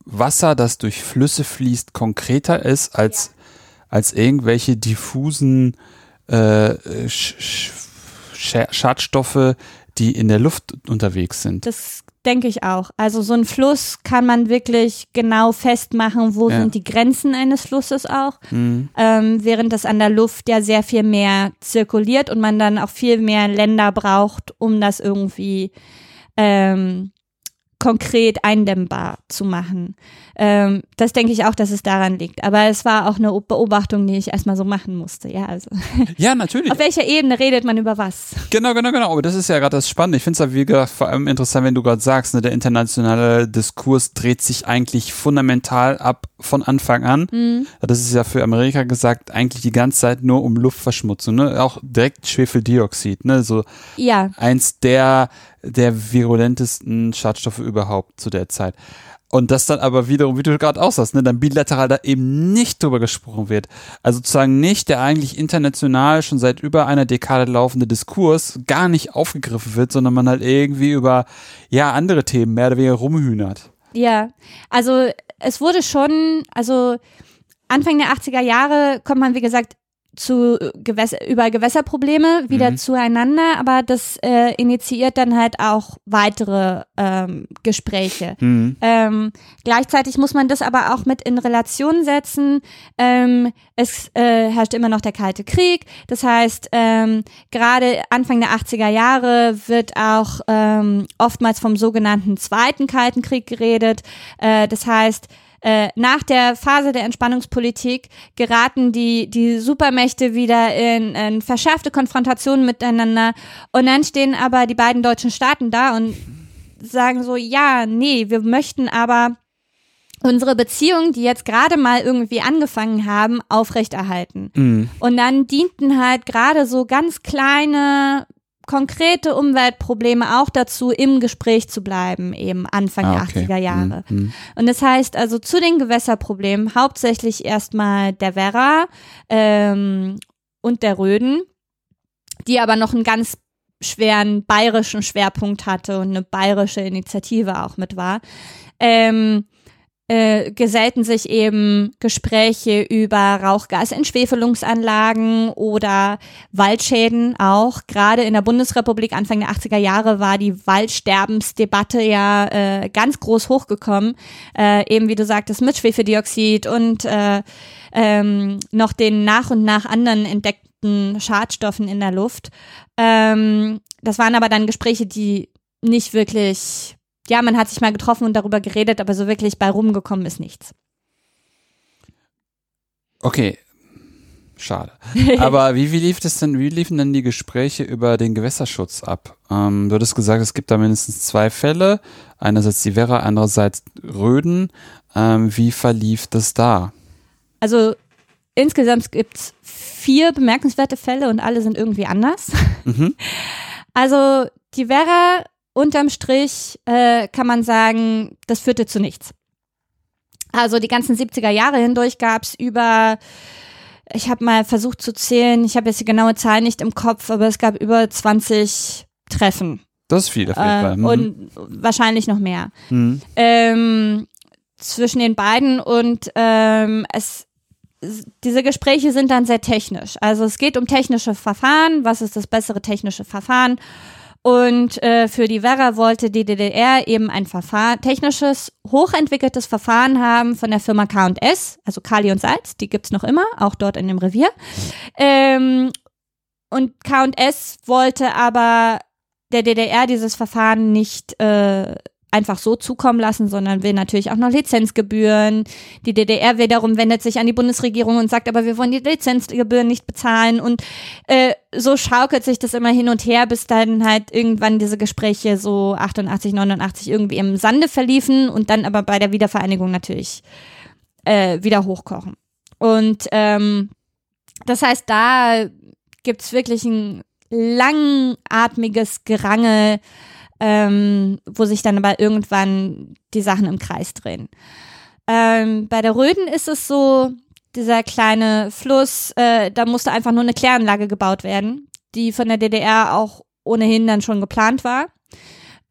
Wasser, das durch Flüsse fließt, konkreter ist als, ja. als irgendwelche diffusen äh, Sch Sch Schadstoffe, die in der Luft unterwegs sind. Das denke ich auch. Also so ein Fluss kann man wirklich genau festmachen, wo Ja. sind die Grenzen eines Flusses auch. Mhm. Ähm, während das an der Luft ja sehr viel mehr zirkuliert und man dann auch viel mehr Länder braucht, um das irgendwie ähm, konkret eindämmbar zu machen. Ähm, das denke ich auch, dass es daran liegt. Aber es war auch eine Beobachtung, die ich erstmal so machen musste. Ja, also Ja, natürlich. auf welcher Ebene redet man über was? Genau, genau, genau. Aber das ist ja gerade das Spannende. Ich finde es ja, wie gesagt, vor allem interessant, wenn du gerade sagst, ne, der internationale Diskurs dreht sich eigentlich fundamental ab von Anfang an. Mhm. Das ist ja für Amerika gesagt, eigentlich die ganze Zeit nur um Luftverschmutzung, ne? Auch direkt Schwefeldioxid, ne? So Ja, eins der, der virulentesten Schadstoffe überhaupt zu der Zeit. Und das dann aber wiederum, wie du gerade auch sagst, ne, dann bilateral da eben nicht drüber gesprochen wird. Also sozusagen nicht der eigentlich international schon seit über einer Dekade laufende Diskurs gar nicht aufgegriffen wird, sondern man halt irgendwie über, ja, andere Themen mehr oder weniger rumhühnert. ja. Also es wurde schon, also Anfang der 80er Jahre kommt man, wie gesagt, zu Gewässer, über Gewässerprobleme wieder Mhm. zueinander, aber das äh, initiiert dann halt auch weitere ähm, Gespräche. Hm. Ähm, gleichzeitig muss man das aber auch mit in Relation setzen. Ähm, es äh, herrscht immer noch der Kalte Krieg. Das heißt, ähm, gerade Anfang der 80er Jahre wird auch ähm, oftmals vom sogenannten Zweiten Kalten Krieg geredet. Äh, das heißt, äh, nach der Phase der Entspannungspolitik geraten die, die Supermächte wieder in, in verschärfte Konfrontationen miteinander und dann stehen aber die beiden deutschen Staaten da und sagen so, ja, nee, wir möchten aber unsere Beziehungen, die jetzt gerade mal irgendwie angefangen haben, aufrechterhalten. Hm. Und dann dienten halt gerade so ganz kleine, konkrete Umweltprobleme auch dazu, im Gespräch zu bleiben, eben Anfang Ah, der okay. 80er Jahre. Hm, hm. Und das heißt also zu den Gewässerproblemen hauptsächlich erstmal der Werra ähm, und der Röden, die aber noch einen ganz schweren bayerischen Schwerpunkt hatte und eine bayerische Initiative auch mit war. Ähm, äh, gesellten sich eben Gespräche über Rauchgasentschwefelungsanlagen oder Waldschäden auch. Gerade in der Bundesrepublik Anfang der 80er Jahre war die Waldsterbensdebatte ja äh, ganz groß hochgekommen. Äh, eben wie du sagtest, mit Schwefeldioxid und äh, ähm, noch den nach und nach anderen entdeckten Schadstoffen in der Luft. Ähm, das waren aber dann Gespräche, die nicht wirklich ja, man hat sich mal getroffen und darüber geredet, aber so wirklich bei rumgekommen ist nichts. Okay. Schade. Aber wie, wie lief das denn, wie liefen denn die Gespräche über den Gewässerschutz ab? Ähm, du hattest gesagt, es gibt da mindestens zwei Fälle. Einerseits die Werra, andererseits Röden. Ähm, wie verlief das da? Also insgesamt gibt's vier bemerkenswerte Fälle und alle sind irgendwie anders. Mhm. Also die Werra unterm Strich äh, kann man sagen, das führte zu nichts. Also die ganzen 70er Jahre hindurch gab's über, ich habe mal versucht zu zählen, ich habe jetzt die genaue Zahl nicht im Kopf, aber es gab über 20 Treffen Das ist viel auf jeden äh, Fall. Mhm. und wahrscheinlich noch mehr. Mhm. ähm, zwischen den beiden und ähm, es diese Gespräche sind dann sehr technisch. Also es geht um technische Verfahren, was ist das bessere technische Verfahren? Und äh, für die Werra wollte die DDR eben ein Verfahren, technisches, hochentwickeltes Verfahren haben von der Firma K&S, also Kali und Salz, die gibt's noch immer, auch dort in dem Revier. Ähm, und K&S wollte aber der DDR dieses Verfahren nicht äh, einfach so zukommen lassen, sondern will natürlich auch noch Lizenzgebühren. Die DDR wiederum wendet sich an die Bundesregierung und sagt, aber wir wollen die Lizenzgebühren nicht bezahlen. Und äh, so schaukelt sich das immer hin und her, bis dann halt irgendwann diese Gespräche so 88, 89 irgendwie im Sande verliefen und dann aber bei der Wiedervereinigung natürlich äh, wieder hochkochen. Und ähm, das heißt, da gibt's wirklich ein langatmiges Gerangel, ähm, wo sich dann aber irgendwann die Sachen im Kreis drehen. Ähm, bei der Röden ist es so, dieser kleine Fluss, äh, da musste einfach nur eine Kläranlage gebaut werden, die von der DDR auch ohnehin dann schon geplant war.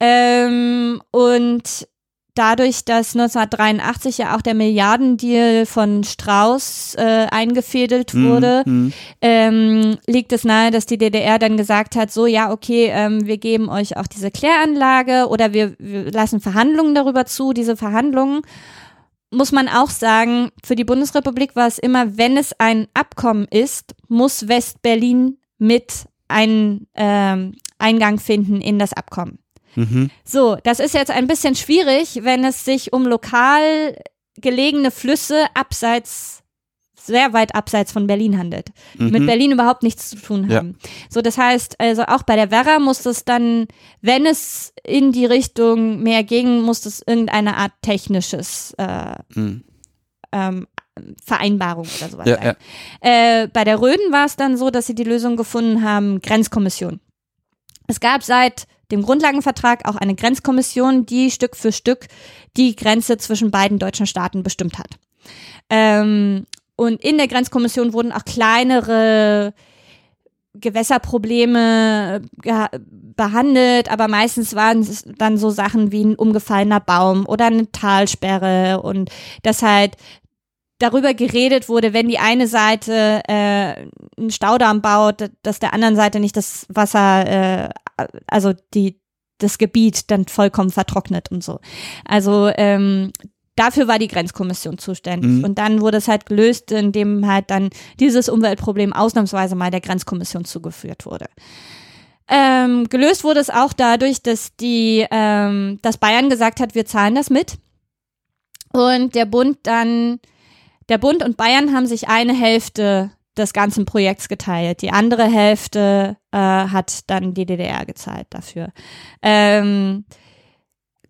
Ähm, und dadurch, dass 1983 ja auch der Milliardendeal von Strauß äh, eingefädelt Mhm, wurde, mhm. ähm, liegt es nahe, dass die DDR dann gesagt hat, so ja, okay, ähm, wir geben euch auch diese Kläranlage oder wir, wir lassen Verhandlungen darüber zu. Diese Verhandlungen muss man auch sagen, für die Bundesrepublik war es immer, wenn es ein Abkommen ist, muss West-Berlin mit einen ähm, Eingang finden in das Abkommen. Mhm. So, das ist jetzt ein bisschen schwierig, wenn es sich um lokal gelegene Flüsse abseits, sehr weit abseits von Berlin handelt, die mit Mhm. Berlin überhaupt nichts zu tun Ja. haben. So, das heißt, also auch bei der Werra muss es dann, wenn es in die Richtung mehr ging, muss es irgendeine Art technisches äh, Mhm. ähm, Vereinbarung oder sowas Ja, sein. ja. Äh, bei der Röden war es dann so, dass sie die Lösung gefunden haben, Grenzkommission. Es gab seit dem Grundlagenvertrag auch eine Grenzkommission, die Stück für Stück die Grenze zwischen beiden deutschen Staaten bestimmt hat. Ähm, und in der Grenzkommission wurden auch kleinere Gewässerprobleme geha- behandelt, aber meistens waren es dann so Sachen wie ein umgefallener Baum oder eine Talsperre und dass halt darüber geredet wurde, wenn die eine Seite äh, einen Staudamm baut, dass der anderen Seite nicht das Wasser, äh, also die das Gebiet dann vollkommen vertrocknet und so. Also ähm, dafür war die Grenzkommission zuständig. Mhm. Und dann wurde es halt gelöst, indem halt dann dieses Umweltproblem ausnahmsweise mal der Grenzkommission zugeführt wurde. Ähm, gelöst wurde es auch dadurch, dass die, ähm, dass Bayern gesagt hat, wir zahlen das mit. Und der Bund dann, der Bund und Bayern haben sich eine Hälfte des ganzen Projekts geteilt. Die andere Hälfte äh, hat dann die DDR gezahlt dafür. Ähm,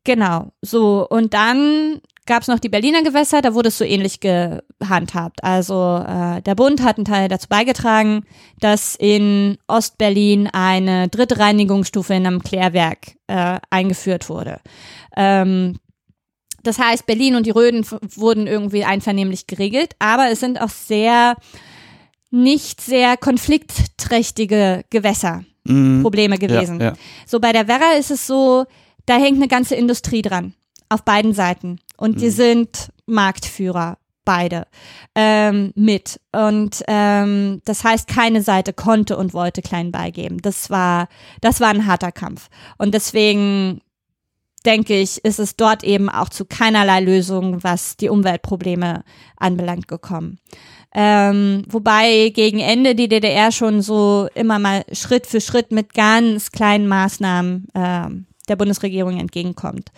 genau, so. Und dann gab es noch die Berliner Gewässer, da wurde es so ähnlich gehandhabt. Also äh, der Bund hat einen Teil dazu beigetragen, dass in Ostberlin eine dritte Reinigungsstufe in einem Klärwerk äh, eingeführt wurde. Ähm, das heißt, Berlin und die Röden wurden irgendwie einvernehmlich geregelt, aber es sind auch sehr nicht sehr konfliktträchtige Gewässerprobleme Mhm. gewesen. Ja, ja. So bei der Werra ist es so, da hängt eine ganze Industrie dran, auf beiden Seiten. Und die Mhm. sind Marktführer, beide, ähm, mit. Und ähm, das heißt, keine Seite konnte und wollte klein beigeben. Das war, das war ein harter Kampf. Und deswegen denke ich, ist es dort eben auch zu keinerlei Lösung, was die Umweltprobleme anbelangt, gekommen. Ähm, wobei gegen Ende die DDR schon so immer mal Schritt für Schritt mit ganz kleinen Maßnahmen ähm, der Bundesregierung entgegenkommt.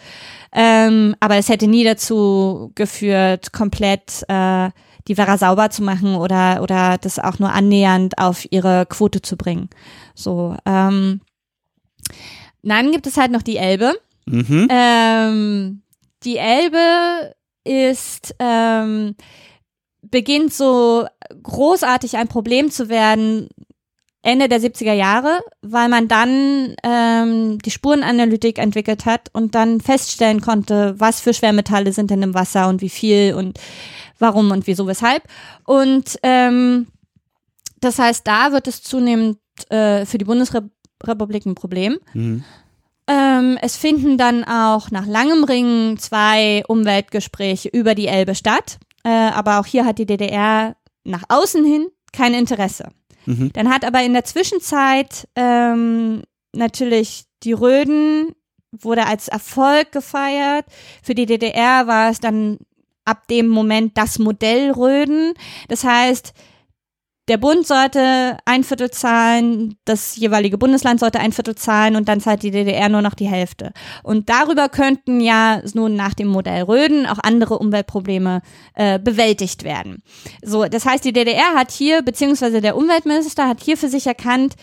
Ähm, aber es hätte nie dazu geführt, komplett äh, die Werra sauber zu machen oder oder das auch nur annähernd auf ihre Quote zu bringen. So. Ähm, dann gibt es halt noch die Elbe. Mhm. Ähm, die Elbe ist ähm, beginnt so großartig ein Problem zu werden Ende der 70er Jahre, weil man dann ähm, die Spurenanalytik entwickelt hat und dann feststellen konnte, was für Schwermetalle sind denn im Wasser und wie viel und warum und wieso, weshalb. Und ähm, das heißt, da wird es zunehmend äh, für die Bundesrepublik ein Problem. Mhm. Ähm, es finden dann auch nach langem Ringen zwei Umweltgespräche über die Elbe statt. Äh, aber auch hier hat die DDR nach außen hin kein Interesse. Mhm. Dann hat aber in der Zwischenzeit ähm, natürlich die Röden wurde als Erfolg gefeiert. Für die DDR war es dann ab dem Moment das Modell Röden. Das heißt, der Bund sollte ein Viertel zahlen, das jeweilige Bundesland sollte ein Viertel zahlen und dann zahlt die DDR nur noch die Hälfte. Und darüber könnten ja nun nach dem Modell Röden auch andere Umweltprobleme äh, bewältigt werden. So, das heißt, die DDR hat hier, beziehungsweise der Umweltminister hat hier für sich erkannt,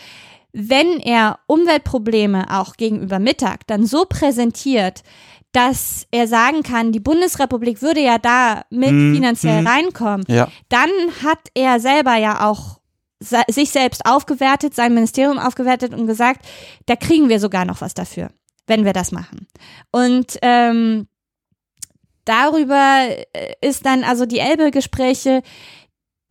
wenn er Umweltprobleme auch gegenüber Mittag dann so präsentiert, dass er sagen kann, die Bundesrepublik würde ja da mit Mhm, finanziell mhm. reinkommen, Ja. dann hat er selber ja auch sich selbst aufgewertet, sein Ministerium aufgewertet und gesagt, da kriegen wir sogar noch was dafür, wenn wir das machen. Und ähm, darüber äh, ist dann also die Elbe-Gespräche,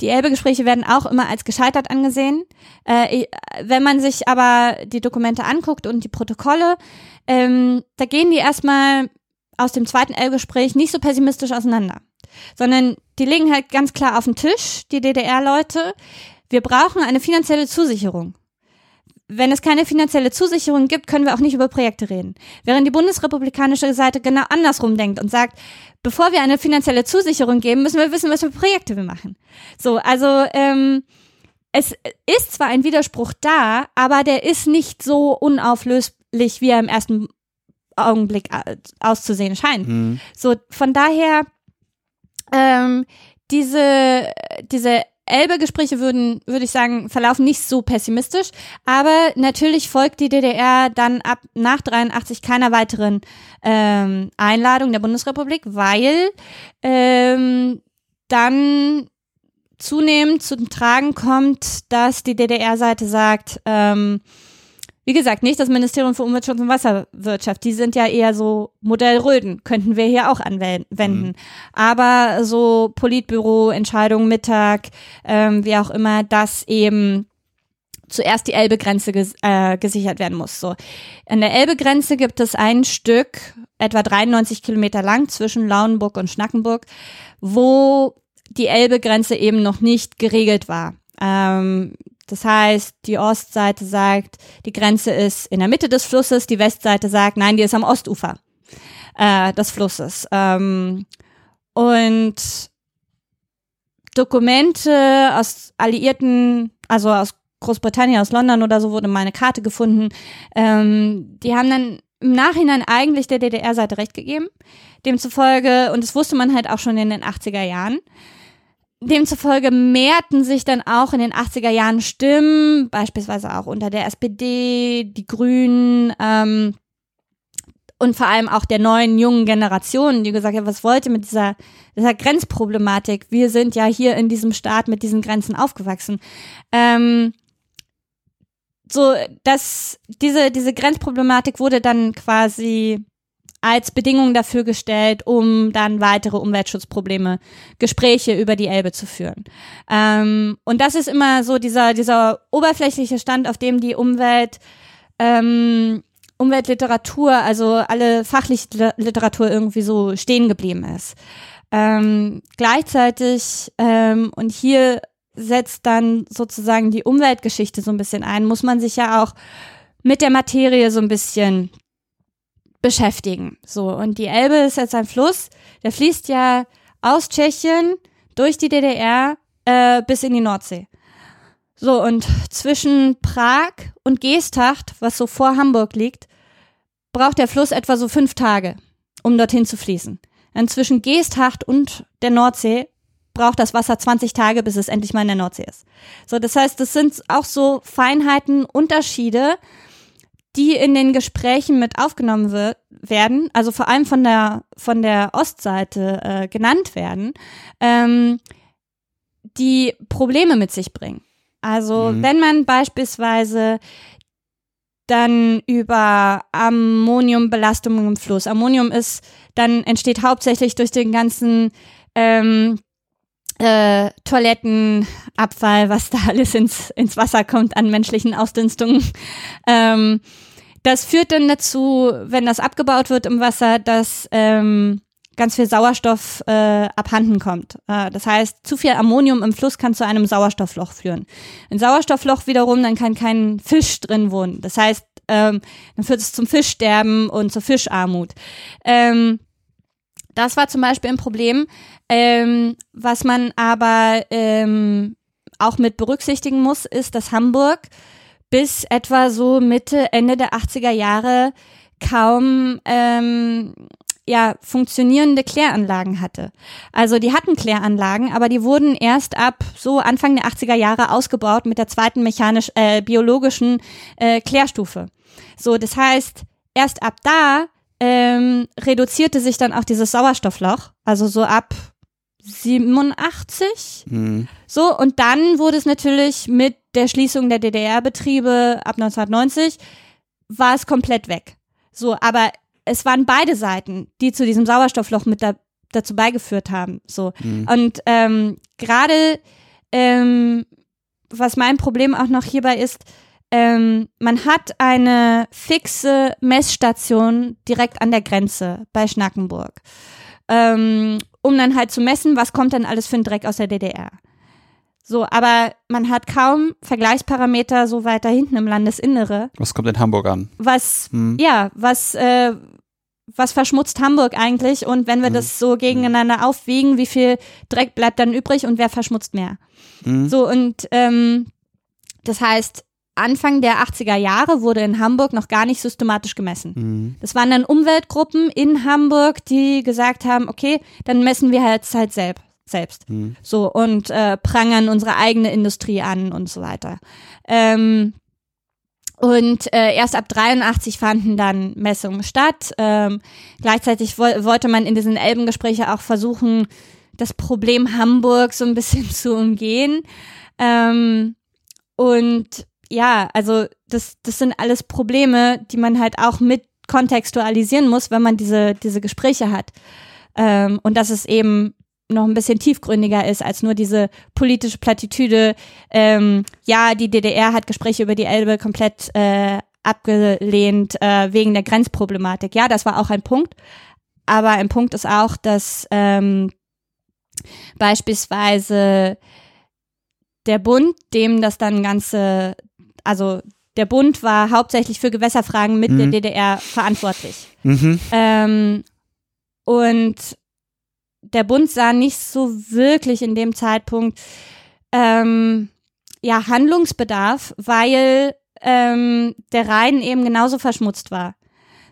die Elbe-Gespräche werden auch immer als gescheitert angesehen. Äh, wenn man sich aber die Dokumente anguckt und die Protokolle, ähm, da gehen die erstmal aus dem zweiten Elbgespräch nicht so pessimistisch auseinander, sondern die legen halt ganz klar auf den Tisch, die DDR-Leute, wir brauchen eine finanzielle Zusicherung. Wenn es keine finanzielle Zusicherung gibt, können wir auch nicht über Projekte reden. Während die bundesrepublikanische Seite genau andersrum denkt und sagt, bevor wir eine finanzielle Zusicherung geben, müssen wir wissen, was für Projekte wir machen. So, also ähm, es ist zwar ein Widerspruch da, aber der ist nicht so unauflöslich, wie er im ersten Augenblick äh, auszusehen scheint. Mhm. So, von daher, ähm, diese, diese Elbe-Gespräche würden, würde ich sagen, verlaufen nicht so pessimistisch, aber natürlich folgt die DDR dann ab nach 83 keiner weiteren ähm, Einladung der Bundesrepublik, weil ähm, dann zunehmend zum Tragen kommt, dass die DDR-Seite sagt, ähm, wie gesagt, nicht das Ministerium für Umweltschutz und Wasserwirtschaft. Die sind ja eher so Modell Röden, könnten wir hier auch anwenden. Mhm. Aber so Politbüro, Entscheidungen Mittag, ähm, wie auch immer, dass eben zuerst die Elbe-Grenze ges äh, gesichert werden muss. So. An der Elbe-Grenze gibt es ein Stück, etwa 93 Kilometer lang, zwischen Lauenburg und Schnackenburg, wo die Elbe-Grenze eben noch nicht geregelt war. Ähm, das heißt, die Ostseite sagt, die Grenze ist in der Mitte des Flusses, die Westseite sagt, nein, die ist am Ostufer äh, des Flusses. Ähm, und Dokumente aus Alliierten, also aus Großbritannien, aus London oder so, wurde mal eine Karte gefunden. Ähm, die haben dann im Nachhinein eigentlich der DDR-Seite recht gegeben. Demzufolge, und das wusste man halt auch schon in den 80er Jahren, Demzufolge mehrten sich dann auch in den 80er Jahren Stimmen, beispielsweise auch unter der SPD, die Grünen ähm, und vor allem auch der neuen jungen Generation, die gesagt haben, was wollt ihr mit dieser, dieser Grenzproblematik? Wir sind ja hier in diesem Staat mit diesen Grenzen aufgewachsen. Ähm, so, dass diese, diese Grenzproblematik wurde dann quasi als Bedingung dafür gestellt, um dann weitere Umweltschutzprobleme, Gespräche über die Elbe zu führen. Ähm, und das ist immer so dieser, dieser oberflächliche Stand, auf dem die Umwelt, ähm, Umweltliteratur, also alle fachliche Literatur irgendwie so stehen geblieben ist. Ähm, gleichzeitig, ähm, und hier setzt dann sozusagen die Umweltgeschichte so ein bisschen ein, muss man sich ja auch mit der Materie so ein bisschen beschäftigen. So, und die Elbe ist jetzt ein Fluss, der fließt ja aus Tschechien durch die DDR äh, bis in die Nordsee. So, und zwischen Prag und Geesthacht, was so vor Hamburg liegt, braucht der Fluss etwa so fünf Tage, um dorthin zu fließen. Dann zwischen Geesthacht und der Nordsee braucht das Wasser 20 Tage, bis es endlich mal in der Nordsee ist. So, das heißt, das sind auch so Feinheiten, Unterschiede, die in den Gesprächen mit aufgenommen wird, werden, also vor allem von der von der Ostseite äh, genannt werden, ähm, die Probleme mit sich bringen. Also mhm. wenn man beispielsweise dann über Ammoniumbelastungen im Fluss. Ammonium ist, dann entsteht hauptsächlich durch den ganzen ähm, äh, Toilettenabfall, was da alles ins, ins Wasser kommt an menschlichen Ausdünstungen. Ähm, das führt dann dazu, wenn das abgebaut wird im Wasser, dass ähm, ganz viel Sauerstoff äh, abhanden kommt. Äh, das heißt, zu viel Ammonium im Fluss kann zu einem Sauerstoffloch führen. Ein Sauerstoffloch wiederum, dann kann kein Fisch drin wohnen. Das heißt, ähm, dann führt es zum Fischsterben und zur Fischarmut. Ähm, das war zum Beispiel ein Problem, ähm, was man aber ähm, auch mit berücksichtigen muss, ist, dass Hamburg bis etwa so Mitte, Ende der 80er Jahre kaum ähm, ja, funktionierende Kläranlagen hatte. Also die hatten Kläranlagen, aber die wurden erst ab so Anfang der 80er Jahre ausgebaut mit der zweiten mechanisch äh, biologischen äh, Klärstufe. So, das heißt, erst ab da ähm, reduzierte sich dann auch dieses Sauerstoffloch, also so ab 87. Mhm. So, und dann wurde es natürlich mit der Schließung der DDR-Betriebe ab 1990 war es komplett weg. So, aber es waren beide Seiten, die zu diesem Sauerstoffloch mit da, dazu beigeführt haben. So. Mhm. Und ähm, gerade ähm, was mein Problem auch noch hierbei ist, ähm, man hat eine fixe Messstation direkt an der Grenze bei Schnackenburg, ähm, um dann halt zu messen, was kommt denn alles für ein Dreck aus der DDR. So, aber man hat kaum Vergleichsparameter so weiter hinten im Landesinnere. Was kommt in Hamburg an? Was, hm. ja, was, äh, was verschmutzt Hamburg eigentlich? Und wenn wir hm. das so gegeneinander aufwiegen, wie viel Dreck bleibt dann übrig und wer verschmutzt mehr? Hm. So, und ähm, das heißt, Anfang der 80er Jahre wurde in Hamburg noch gar nicht systematisch gemessen. Mhm. Das waren dann Umweltgruppen in Hamburg, die gesagt haben, okay, dann messen wir halt halt selbst selbst. Mhm. So und äh, prangern unsere eigene Industrie an und so weiter. Ähm, und äh, erst ab 83 fanden dann Messungen statt. Ähm, gleichzeitig wo wollte man in diesen Elbengesprächen auch versuchen, das Problem Hamburg so ein bisschen zu umgehen. Ähm, und ja, also das, das sind alles Probleme, die man halt auch mit kontextualisieren muss, wenn man diese, diese Gespräche hat. Ähm, und dass es eben noch ein bisschen tiefgründiger ist als nur diese politische Plattitüde. Ähm, ja, die DDR hat Gespräche über die Elbe komplett äh, abgelehnt äh, wegen der Grenzproblematik. Ja, das war auch ein Punkt. Aber ein Punkt ist auch, dass ähm, beispielsweise der Bund, dem das dann ganze also der Bund war hauptsächlich für Gewässerfragen mit mhm. der DDR verantwortlich. Mhm. Ähm, und der Bund sah nicht so wirklich in dem Zeitpunkt ähm, ja Handlungsbedarf, weil ähm, der Rhein eben genauso verschmutzt war.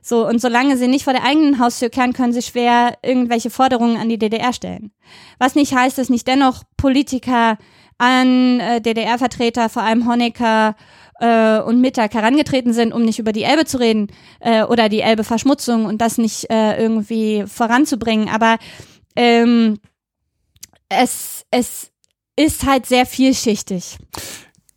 So, und solange sie nicht vor der eigenen Haustür kehren, können sie schwer irgendwelche Forderungen an die DDR stellen. Was nicht heißt, dass nicht dennoch Politiker an äh, DDR-Vertreter, vor allem Honecker äh, und Mittag herangetreten sind, um nicht über die Elbe zu reden äh, oder die Elbe-Verschmutzung und das nicht äh, irgendwie voranzubringen. Aber ähm, es, es ist halt sehr vielschichtig.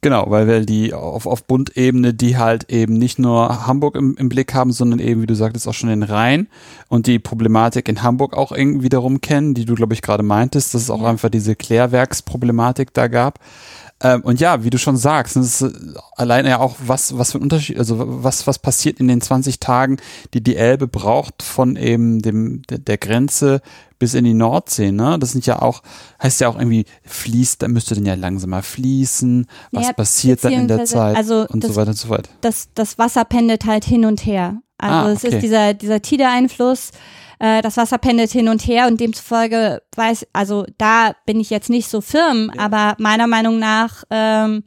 Genau, weil wir die auf, auf Bundebene, die halt eben nicht nur Hamburg im, im Blick haben, sondern eben, wie du sagtest, auch schon den Rhein und die Problematik in Hamburg auch irgendwie wiederum kennen, die du, glaube ich, gerade meintest, dass es auch ja. einfach diese Klärwerksproblematik da gab. Ähm, und ja, wie du schon sagst, das ist alleine ja auch was, was für ein Unterschied, also was, was passiert in den 20 Tagen, die die Elbe braucht von eben dem, der, der Grenze bis in die Nordsee, ne? Das sind ja auch, heißt ja auch irgendwie, fließt, da müsste dann ja langsamer fließen, was ja, passiert dann in der Zeit also und das, so weiter und so fort. Das, das Wasser pendelt halt hin und her. Also ah, okay. es ist dieser, dieser Tide-Einfluss, äh, das Wasser pendelt hin und her und demzufolge weiß, also da bin ich jetzt nicht so firm, ja. aber meiner Meinung nach ähm,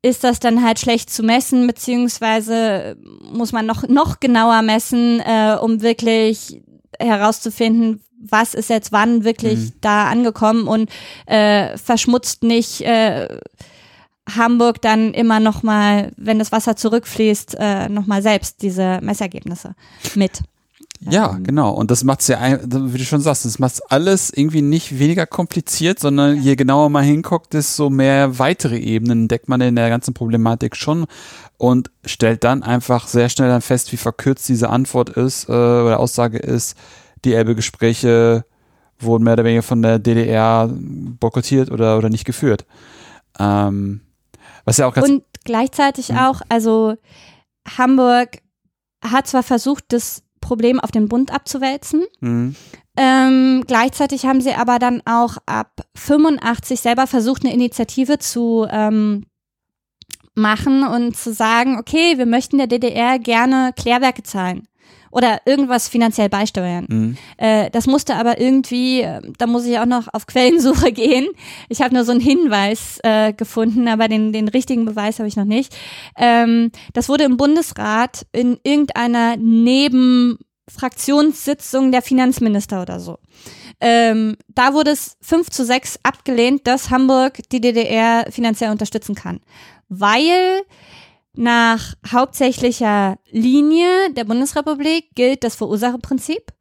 ist das dann halt schlecht zu messen, beziehungsweise muss man noch, noch genauer messen, äh, um wirklich herauszufinden, was ist jetzt wann wirklich mhm. da angekommen und äh, verschmutzt nicht äh, Hamburg dann immer noch mal, wenn das Wasser zurückfließt, äh, noch mal selbst diese Messergebnisse mit. Ja, ähm, genau. Und das macht es ja, wie du schon sagst, das macht alles irgendwie nicht weniger kompliziert, sondern ja. je genauer man hinguckt, desto mehr weitere Ebenen deckt man in der ganzen Problematik schon und stellt dann einfach sehr schnell dann fest, wie verkürzt diese Antwort ist äh, oder Aussage ist. Die Elbe-Gespräche wurden mehr oder weniger von der DDR boykottiert oder, oder nicht geführt. Ähm, was ja auch ganz und gleichzeitig hm. auch, also Hamburg hat zwar versucht, das Problem auf den Bund abzuwälzen. Mhm. Ähm, gleichzeitig haben sie aber dann auch ab 85 selber versucht, eine Initiative zu ähm, machen und zu sagen, okay, wir möchten der DDR gerne Klärwerke zahlen oder irgendwas finanziell beisteuern. Mhm. Äh, das musste aber irgendwie, äh, da muss ich auch noch auf Quellensuche gehen. Ich habe nur so einen Hinweis äh, gefunden, aber den, den richtigen Beweis habe ich noch nicht. Ähm, das wurde im Bundesrat in irgendeiner Nebenfraktionssitzung der Finanzminister oder so. Ähm, da wurde es 5 zu 6 abgelehnt, dass Hamburg die DDR finanziell unterstützen kann. Weil nach hauptsächlicher Linie der Bundesrepublik gilt das Verursacherprinzip.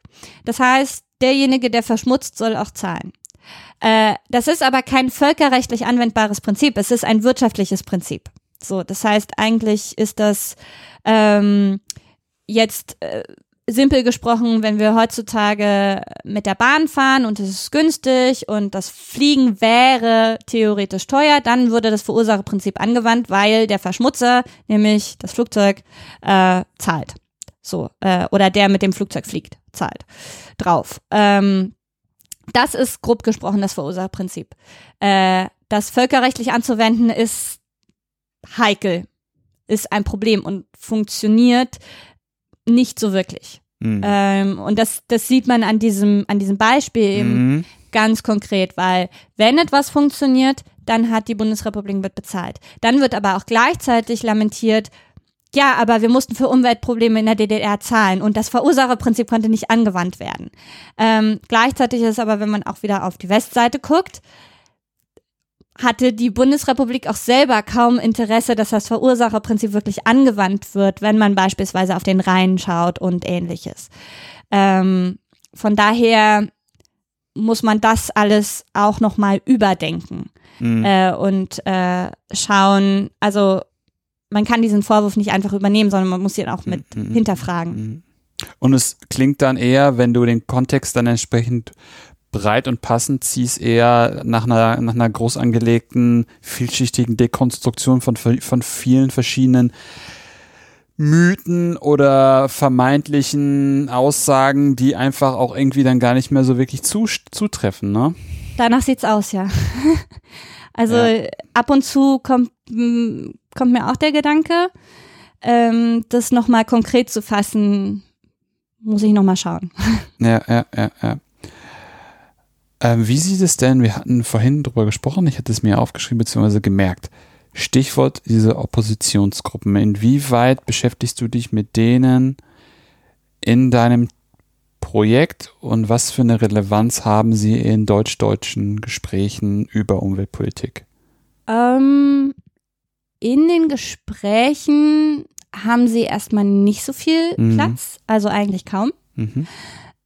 Das heißt, derjenige, der verschmutzt, soll auch zahlen. Äh, das ist aber kein völkerrechtlich anwendbares Prinzip. Es ist ein wirtschaftliches Prinzip. So, das heißt, eigentlich ist das ähm, jetzt äh, simpel gesprochen, wenn wir heutzutage mit der Bahn fahren und es ist günstig und das Fliegen wäre theoretisch teuer, dann würde das Verursacherprinzip angewandt, weil der Verschmutzer, nämlich das Flugzeug, äh, zahlt. So, äh, oder der mit dem Flugzeug fliegt, zahlt drauf. Ähm, das ist grob gesprochen das Verursacherprinzip. Äh, das völkerrechtlich anzuwenden ist heikel, ist ein Problem und funktioniert nicht so wirklich. Mhm. Ähm, und das, das sieht man an diesem, an diesem Beispiel eben mhm. ganz konkret, weil wenn etwas funktioniert, dann hat die Bundesrepublik mit bezahlt. Dann wird aber auch gleichzeitig lamentiert, ja, aber wir mussten für Umweltprobleme in der DDR zahlen und das Verursacherprinzip konnte nicht angewandt werden. Ähm, gleichzeitig ist aber, wenn man auch wieder auf die Westseite guckt, hatte die Bundesrepublik auch selber kaum Interesse, dass das Verursacherprinzip wirklich angewandt wird, wenn man beispielsweise auf den Rhein schaut und ähnliches. Ähm, von daher muss man das alles auch nochmal überdenken mhm. äh, und äh, schauen, also man kann diesen Vorwurf nicht einfach übernehmen, sondern man muss ihn auch mit mhm. hinterfragen. Mhm. Und es klingt dann eher, wenn du den Kontext dann entsprechend breit und passend ziehst, eher nach einer, nach einer groß angelegten, vielschichtigen Dekonstruktion von, von vielen verschiedenen Mythen oder vermeintlichen Aussagen, die einfach auch irgendwie dann gar nicht mehr so wirklich zu, zutreffen, ne? Danach sieht's aus, ja. also ja. ab und zu kommt, kommt mir auch der Gedanke, ähm, das nochmal konkret zu fassen, muss ich nochmal schauen. Ja, ja, ja, ja. Ähm, wie sieht es denn, wir hatten vorhin drüber gesprochen, ich hatte es mir aufgeschrieben bzw. gemerkt, Stichwort diese Oppositionsgruppen. Inwieweit beschäftigst du dich mit denen in deinem Projekt und was für eine Relevanz haben sie in deutsch-deutschen Gesprächen über Umweltpolitik? Ähm, in den Gesprächen haben sie erstmal nicht so viel mhm. Platz, also eigentlich kaum. Mhm.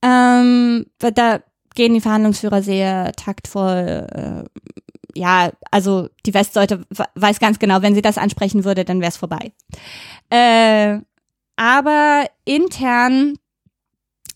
Ähm, da gehen die Verhandlungsführer sehr taktvoll. Äh, ja, also die Westseite weiß ganz genau, wenn sie das ansprechen würde, dann wäre es vorbei. Äh, aber intern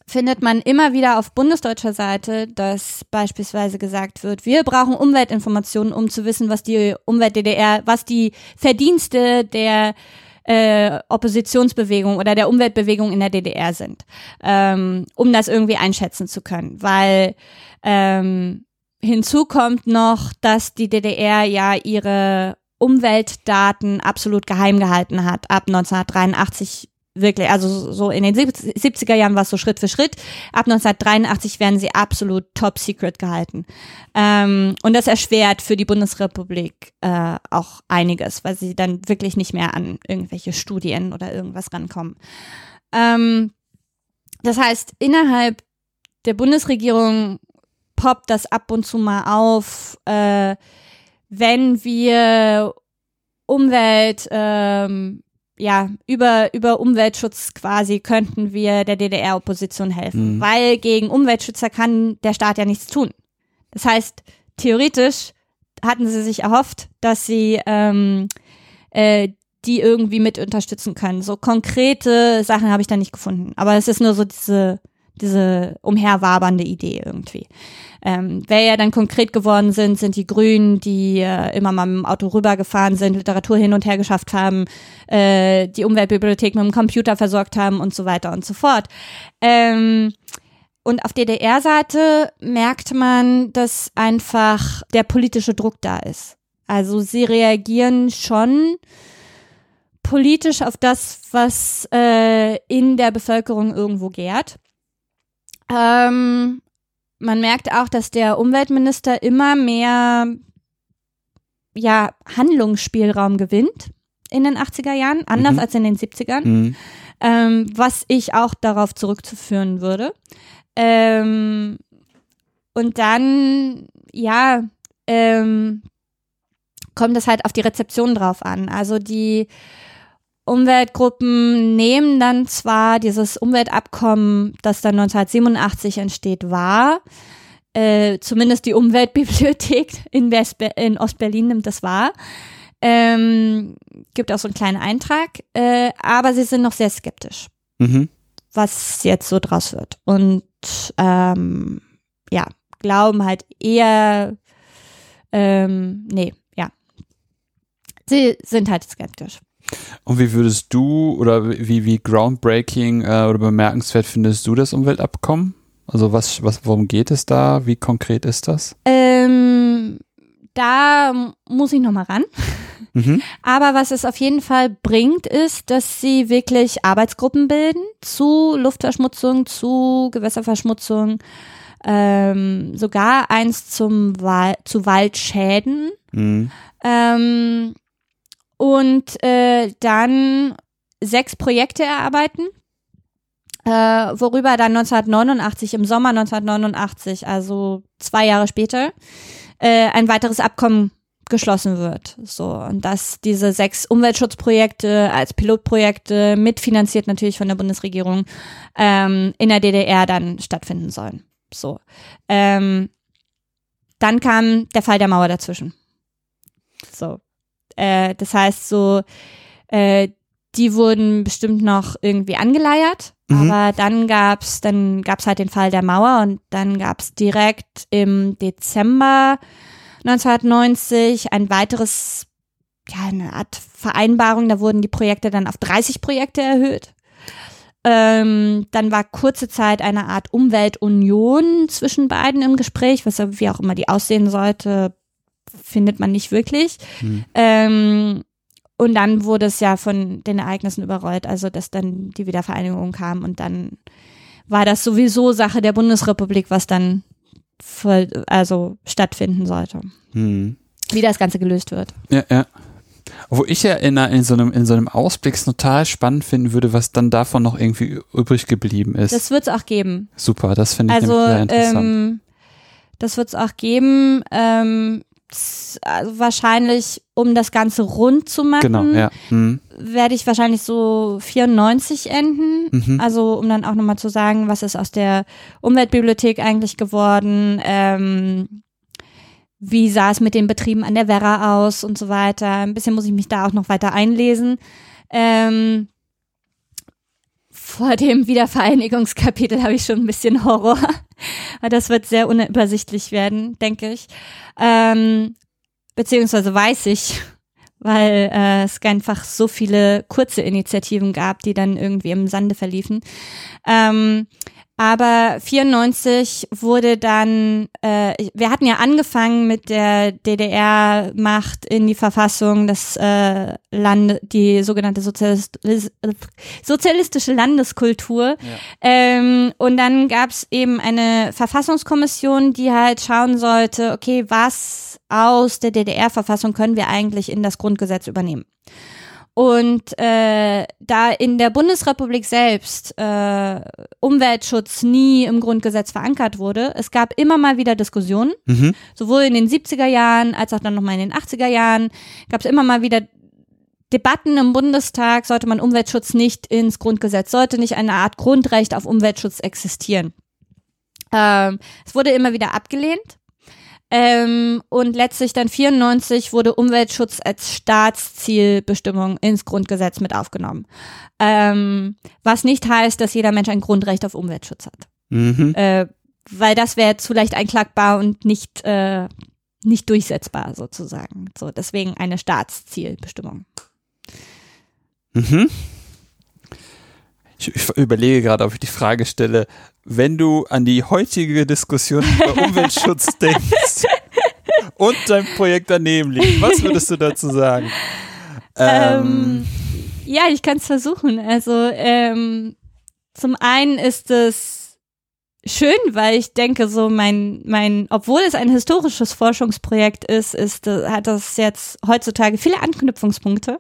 findet man immer wieder auf bundesdeutscher Seite, dass beispielsweise gesagt wird, wir brauchen Umweltinformationen, um zu wissen, was die Umwelt DDR, was die Verdienste der äh, Oppositionsbewegung oder der Umweltbewegung in der DDR sind, ähm, um das irgendwie einschätzen zu können. Weil ähm, hinzu kommt noch, dass die DDR ja ihre Umweltdaten absolut geheim gehalten hat. Ab 1983 wirklich, also so in den 70er Jahren war es so Schritt für Schritt. Ab 1983 werden sie absolut top secret gehalten. Ähm, und das erschwert für die Bundesrepublik äh, auch einiges, weil sie dann wirklich nicht mehr an irgendwelche Studien oder irgendwas rankommen. Ähm, das heißt, innerhalb der Bundesregierung poppt das ab und zu mal auf, äh, wenn wir Umwelt, ähm, ja, über, über Umweltschutz quasi könnten wir der DDR-Opposition helfen. Mhm. Weil gegen Umweltschützer kann der Staat ja nichts tun. Das heißt, theoretisch hatten sie sich erhofft, dass sie ähm, äh, die irgendwie mit unterstützen können. So konkrete Sachen habe ich da nicht gefunden. Aber es ist nur so diese diese umherwabernde Idee irgendwie. Ähm, wer ja dann konkret geworden sind, sind die Grünen, die äh, immer mal mit dem Auto rübergefahren sind, Literatur hin und her geschafft haben, äh, die Umweltbibliothek mit dem Computer versorgt haben und so weiter und so fort. Ähm, und auf DDR-Seite merkt man, dass einfach der politische Druck da ist. Also sie reagieren schon politisch auf das, was äh, in der Bevölkerung irgendwo gärt. Ähm, man merkt auch, dass der Umweltminister immer mehr ja, Handlungsspielraum gewinnt in den 80er Jahren, anders mhm. als in den 70ern, mhm. ähm, was ich auch darauf zurückzuführen würde. Ähm, und dann, ja, ähm, kommt es halt auf die Rezeption drauf an. Also die Umweltgruppen nehmen dann zwar dieses Umweltabkommen, das dann 1987 entsteht, wahr. Äh, zumindest die Umweltbibliothek in, in Ostberlin nimmt das wahr. Ähm, gibt auch so einen kleinen Eintrag, äh, aber sie sind noch sehr skeptisch. Mhm. was jetzt so draus wird. Und ähm, ja, glauben halt eher, ähm, nee, ja. Sie sind halt skeptisch. Und wie würdest du oder wie, wie groundbreaking äh, oder bemerkenswert findest du das Umweltabkommen? Also was, was, worum geht es da? Wie konkret ist das? Ähm, da muss ich nochmal ran. Mhm. Aber was es auf jeden Fall bringt, ist, dass sie wirklich Arbeitsgruppen bilden zu Luftverschmutzung, zu Gewässerverschmutzung, ähm, sogar eins zum Wal zu Waldschäden. Mhm. Ähm, und äh, dann sechs Projekte erarbeiten, äh, worüber dann 1989, im Sommer 1989, also zwei Jahre später, äh, ein weiteres Abkommen geschlossen wird. So und dass diese sechs Umweltschutzprojekte als Pilotprojekte mitfinanziert natürlich von der Bundesregierung ähm, in der DDR dann stattfinden sollen. So, ähm, dann kam der Fall der Mauer dazwischen. So, äh, das heißt so, äh, die wurden bestimmt noch irgendwie angeleiert, mhm. aber dann gab's dann gab's halt den Fall der Mauer und dann gab's direkt im Dezember 1990 ein weiteres, ja, eine Art Vereinbarung, da wurden die Projekte dann auf 30 Projekte erhöht. Ähm, dann war kurze Zeit eine Art Umweltunion zwischen beiden im Gespräch, was wie auch immer die aussehen sollte, findet man nicht wirklich. Hm. Ähm, und dann wurde es ja von den Ereignissen überrollt, also dass dann die Wiedervereinigung kam und dann war das sowieso Sache der Bundesrepublik, was dann voll, also stattfinden sollte. Hm. Wie das Ganze gelöst wird. Ja, ja. Wo ich ja in, in, so einem, in so einem Ausblick total spannend finden würde, was dann davon noch irgendwie übrig geblieben ist. Das wird es auch geben. Super, das finde ich also, sehr interessant. Ähm, das wird es auch geben. Ähm, also wahrscheinlich, um das Ganze rund zu machen, genau, ja. mhm. werde ich wahrscheinlich so 94 enden. Mhm. Also um dann auch nochmal zu sagen, was ist aus der Umweltbibliothek eigentlich geworden, ähm, wie sah es mit den Betrieben an der Werra aus und so weiter. Ein bisschen muss ich mich da auch noch weiter einlesen. Ähm, vor dem Wiedervereinigungskapitel habe ich schon ein bisschen Horror. das wird sehr unübersichtlich werden, denke ich. Ähm, beziehungsweise weiß ich, weil äh, es einfach so viele kurze Initiativen gab, die dann irgendwie im Sande verliefen. Ähm, aber 94 wurde dann, äh, wir hatten ja angefangen mit der DDR-Macht in die Verfassung, das äh, Land, die sogenannte Sozialist sozialistische Landeskultur. Ja. Ähm, und dann gab es eben eine Verfassungskommission, die halt schauen sollte, okay, was aus der DDR-Verfassung können wir eigentlich in das Grundgesetz übernehmen. Und äh, da in der Bundesrepublik selbst äh, Umweltschutz nie im Grundgesetz verankert wurde, es gab immer mal wieder Diskussionen, mhm. sowohl in den 70er Jahren als auch dann nochmal in den 80er Jahren, gab es immer mal wieder Debatten im Bundestag, sollte man Umweltschutz nicht ins Grundgesetz, sollte nicht eine Art Grundrecht auf Umweltschutz existieren. Ähm, es wurde immer wieder abgelehnt. Ähm, und letztlich dann 94 wurde Umweltschutz als Staatszielbestimmung ins Grundgesetz mit aufgenommen. Ähm, was nicht heißt, dass jeder Mensch ein Grundrecht auf Umweltschutz hat. Mhm. Äh, weil das wäre zu leicht einklagbar und nicht, äh, nicht durchsetzbar sozusagen. So, deswegen eine Staatszielbestimmung. Mhm. Ich, ich überlege gerade, ob ich die Frage stelle, wenn du an die heutige Diskussion über Umweltschutz denkst und dein Projekt daneben liegt, was würdest du dazu sagen? Ähm, ähm, ja, ich kann es versuchen. Also ähm, zum einen ist es schön, weil ich denke, so mein, mein, obwohl es ein historisches Forschungsprojekt ist, ist, hat das jetzt heutzutage viele Anknüpfungspunkte.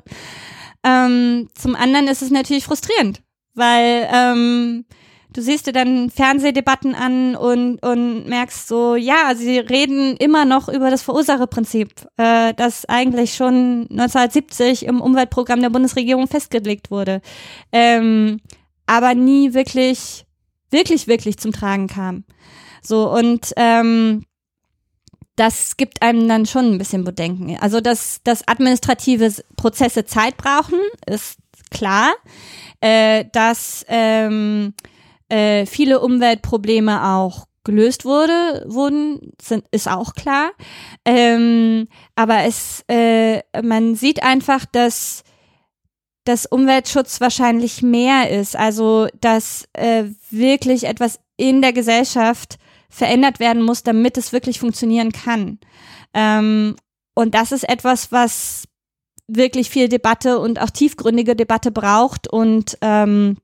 Ähm, zum anderen ist es natürlich frustrierend, weil ähm, du siehst dir dann Fernsehdebatten an und, und merkst so, ja, sie reden immer noch über das Verursacherprinzip, äh, das eigentlich schon 1970 im Umweltprogramm der Bundesregierung festgelegt wurde, ähm, aber nie wirklich, wirklich, wirklich zum Tragen kam. So und ähm, das gibt einem dann schon ein bisschen Bedenken. Also, dass, dass administrative Prozesse Zeit brauchen, ist klar. Äh, dass ähm, äh, viele Umweltprobleme auch gelöst wurde, wurden, sind, ist auch klar. Ähm, aber es, äh, man sieht einfach, dass dass Umweltschutz wahrscheinlich mehr ist. Also, dass äh, wirklich etwas in der Gesellschaft verändert werden muss, damit es wirklich funktionieren kann. Ähm, und das ist etwas, was wirklich viel Debatte und auch tiefgründige Debatte braucht und ähm,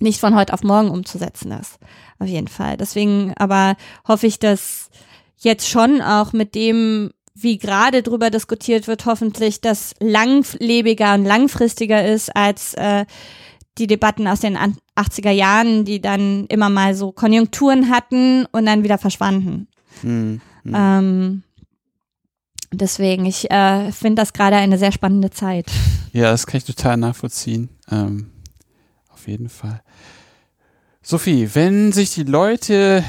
nicht von heute auf morgen umzusetzen ist. Auf jeden Fall. Deswegen aber hoffe ich, dass jetzt schon auch mit dem, wie gerade drüber diskutiert wird, hoffentlich das langlebiger und langfristiger ist als äh, die Debatten aus den 80er Jahren, die dann immer mal so Konjunkturen hatten und dann wieder verschwanden. Mhm. Ähm, deswegen, ich äh, finde das gerade eine sehr spannende Zeit. Ja, das kann ich total nachvollziehen. Ähm, auf jeden Fall. Sophie, wenn sich die Leute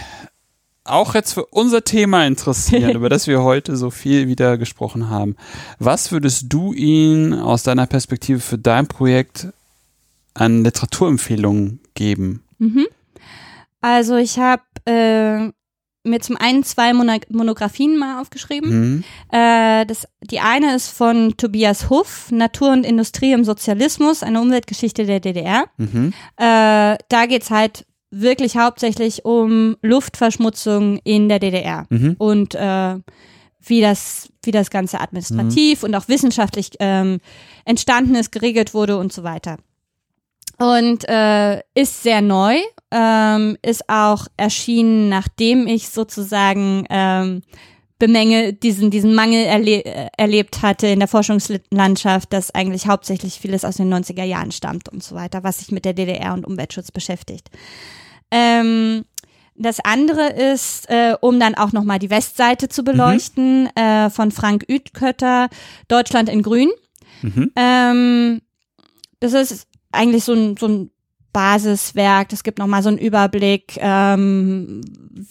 auch jetzt für unser Thema interessieren, über das wir heute so viel wieder gesprochen haben, was würdest du ihnen aus deiner Perspektive für dein Projekt an Literaturempfehlungen geben? Mhm. Also ich habe äh, mir zum einen zwei Monographien mal aufgeschrieben. Mhm. Äh, das, die eine ist von Tobias Huff, Natur und Industrie im Sozialismus, eine Umweltgeschichte der DDR. Mhm. Äh, da geht's halt wirklich hauptsächlich um Luftverschmutzung in der DDR mhm. und äh, wie das, wie das Ganze administrativ mhm. und auch wissenschaftlich ähm, entstanden ist, geregelt wurde und so weiter. Und äh, ist sehr neu, ähm, ist auch erschienen, nachdem ich sozusagen ähm, Bemenge diesen, diesen Mangel erle erlebt hatte in der Forschungslandschaft, dass eigentlich hauptsächlich vieles aus den 90er Jahren stammt und so weiter, was sich mit der DDR und Umweltschutz beschäftigt. Ähm, das andere ist, äh, um dann auch nochmal die Westseite zu beleuchten, mhm. äh, von Frank Üdkötter, Deutschland in Grün. Mhm. Ähm, das ist eigentlich so ein, so ein Basiswerk. Das gibt nochmal so einen Überblick, ähm,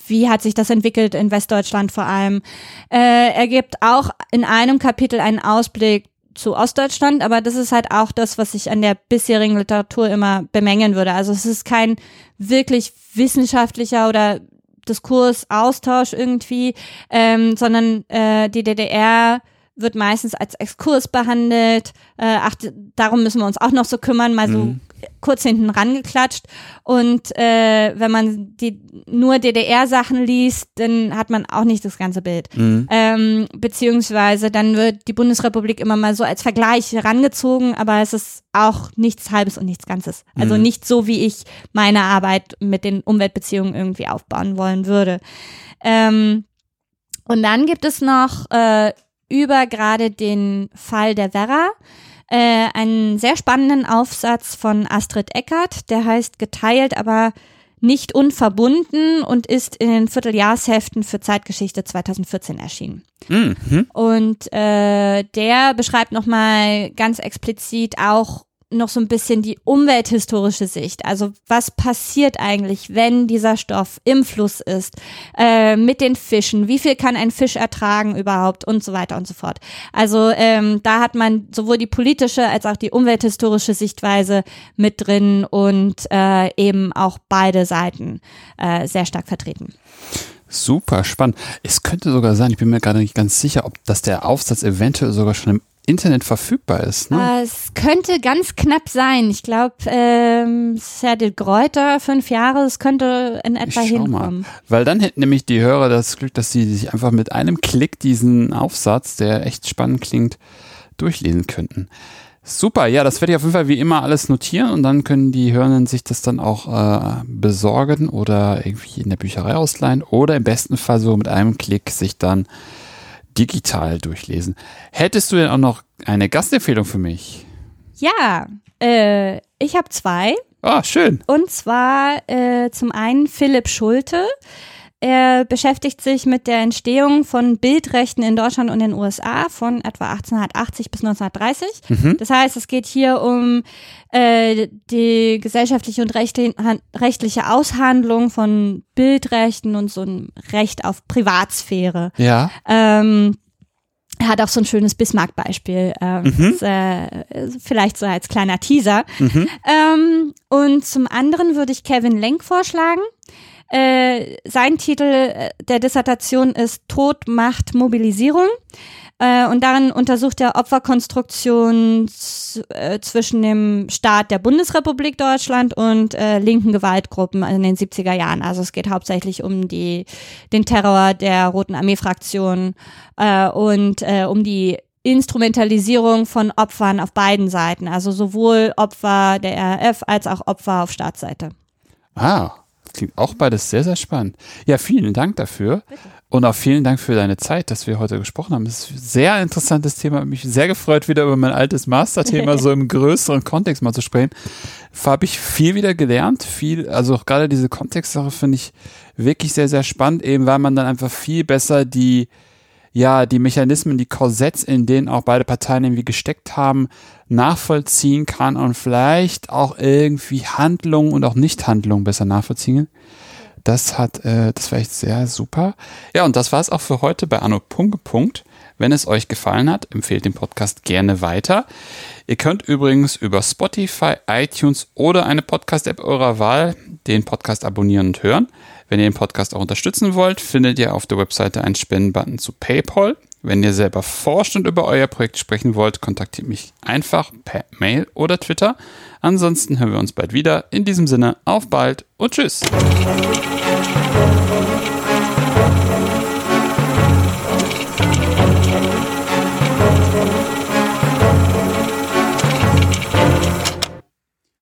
wie hat sich das entwickelt in Westdeutschland vor allem. Äh, er gibt auch in einem Kapitel einen Ausblick zu Ostdeutschland, aber das ist halt auch das, was ich an der bisherigen Literatur immer bemängeln würde. Also es ist kein wirklich wissenschaftlicher oder Diskursaustausch irgendwie, ähm, sondern äh, die DDR wird meistens als Exkurs behandelt. Äh, ach, darum müssen wir uns auch noch so kümmern, mal so mhm. kurz hinten rangeklatscht. Und äh, wenn man die nur DDR-Sachen liest, dann hat man auch nicht das ganze Bild. Mhm. Ähm, beziehungsweise dann wird die Bundesrepublik immer mal so als Vergleich herangezogen, aber es ist auch nichts Halbes und nichts Ganzes. Also mhm. nicht so, wie ich meine Arbeit mit den Umweltbeziehungen irgendwie aufbauen wollen würde. Ähm, und dann gibt es noch äh, über gerade den Fall der Werra äh, einen sehr spannenden Aufsatz von Astrid Eckert, der heißt Geteilt, aber nicht unverbunden und ist in den Vierteljahrsheften für Zeitgeschichte 2014 erschienen. Mhm. Und äh, der beschreibt nochmal ganz explizit auch noch so ein bisschen die umwelthistorische Sicht. Also was passiert eigentlich, wenn dieser Stoff im Fluss ist, äh, mit den Fischen, wie viel kann ein Fisch ertragen überhaupt und so weiter und so fort. Also ähm, da hat man sowohl die politische als auch die umwelthistorische Sichtweise mit drin und äh, eben auch beide Seiten äh, sehr stark vertreten. Super spannend. Es könnte sogar sein, ich bin mir gerade nicht ganz sicher, ob das der Aufsatz eventuell sogar schon im Internet verfügbar ist. Ne? Äh, es könnte ganz knapp sein. Ich glaube, ähm, Serdi Gräuter, fünf Jahre, es könnte in etwa ich hinkommen. Mal. Weil dann hätten nämlich die Hörer das Glück, dass sie sich einfach mit einem Klick diesen Aufsatz, der echt spannend klingt, durchlesen könnten. Super, ja, das werde ich auf jeden Fall wie immer alles notieren und dann können die Hörenden sich das dann auch äh, besorgen oder irgendwie in der Bücherei ausleihen oder im besten Fall so mit einem Klick sich dann digital durchlesen. Hättest du denn auch noch eine Gastempfehlung für mich? Ja, äh, ich habe zwei. Ah, schön. Und zwar äh, zum einen Philipp Schulte. Er beschäftigt sich mit der Entstehung von Bildrechten in Deutschland und den USA von etwa 1880 bis 1930. Mhm. Das heißt, es geht hier um äh, die gesellschaftliche und rechtli rechtliche Aushandlung von Bildrechten und so ein Recht auf Privatsphäre. Ja. Ähm, er hat auch so ein schönes Bismarck-Beispiel, ähm, Mhm. das, äh, vielleicht so als kleiner Teaser. Mhm. Ähm, und zum anderen würde ich Kevin Lenk vorschlagen. Äh, sein Titel äh, der Dissertation ist Tod, Macht, Mobilisierung. Äh, und darin untersucht er Opferkonstruktion z- äh, zwischen dem Staat der Bundesrepublik Deutschland und äh, linken Gewaltgruppen in den 70er Jahren. Also es geht hauptsächlich um die, den Terror der Roten Armee-Fraktion und um die Instrumentalisierung von Opfern auf beiden Seiten, also sowohl Opfer der RAF als auch Opfer auf Staatsseite. Ah, klingt auch beides sehr, sehr spannend. Ja, vielen Dank dafür. Und auch vielen Dank für deine Zeit, dass wir heute gesprochen haben. Das ist ein sehr interessantes Thema. Mich sehr gefreut, wieder über mein altes Masterthema so im größeren Kontext mal zu sprechen. Habe ich viel wieder gelernt. Viel, also auch gerade diese Kontextsache finde ich wirklich sehr, sehr spannend, eben weil man dann einfach viel besser die, ja, die Mechanismen, die Korsetts, in denen auch beide Parteien irgendwie gesteckt haben, nachvollziehen kann und vielleicht auch irgendwie Handlungen und auch Nichthandlungen besser nachvollziehen. Das hat, äh, das war echt sehr super. Ja, und das war es auch für heute bei Anno Punkt Punkt. Wenn es euch gefallen hat, empfehlt den Podcast gerne weiter. Ihr könnt übrigens über Spotify, iTunes oder eine Podcast-App eurer Wahl den Podcast abonnieren und hören. Wenn ihr den Podcast auch unterstützen wollt, findet ihr auf der Webseite einen Spendenbutton zu PayPal. Wenn ihr selber forscht und über euer Projekt sprechen wollt, kontaktiert mich einfach per Mail oder Twitter. Ansonsten hören wir uns bald wieder. In diesem Sinne, auf bald und tschüss.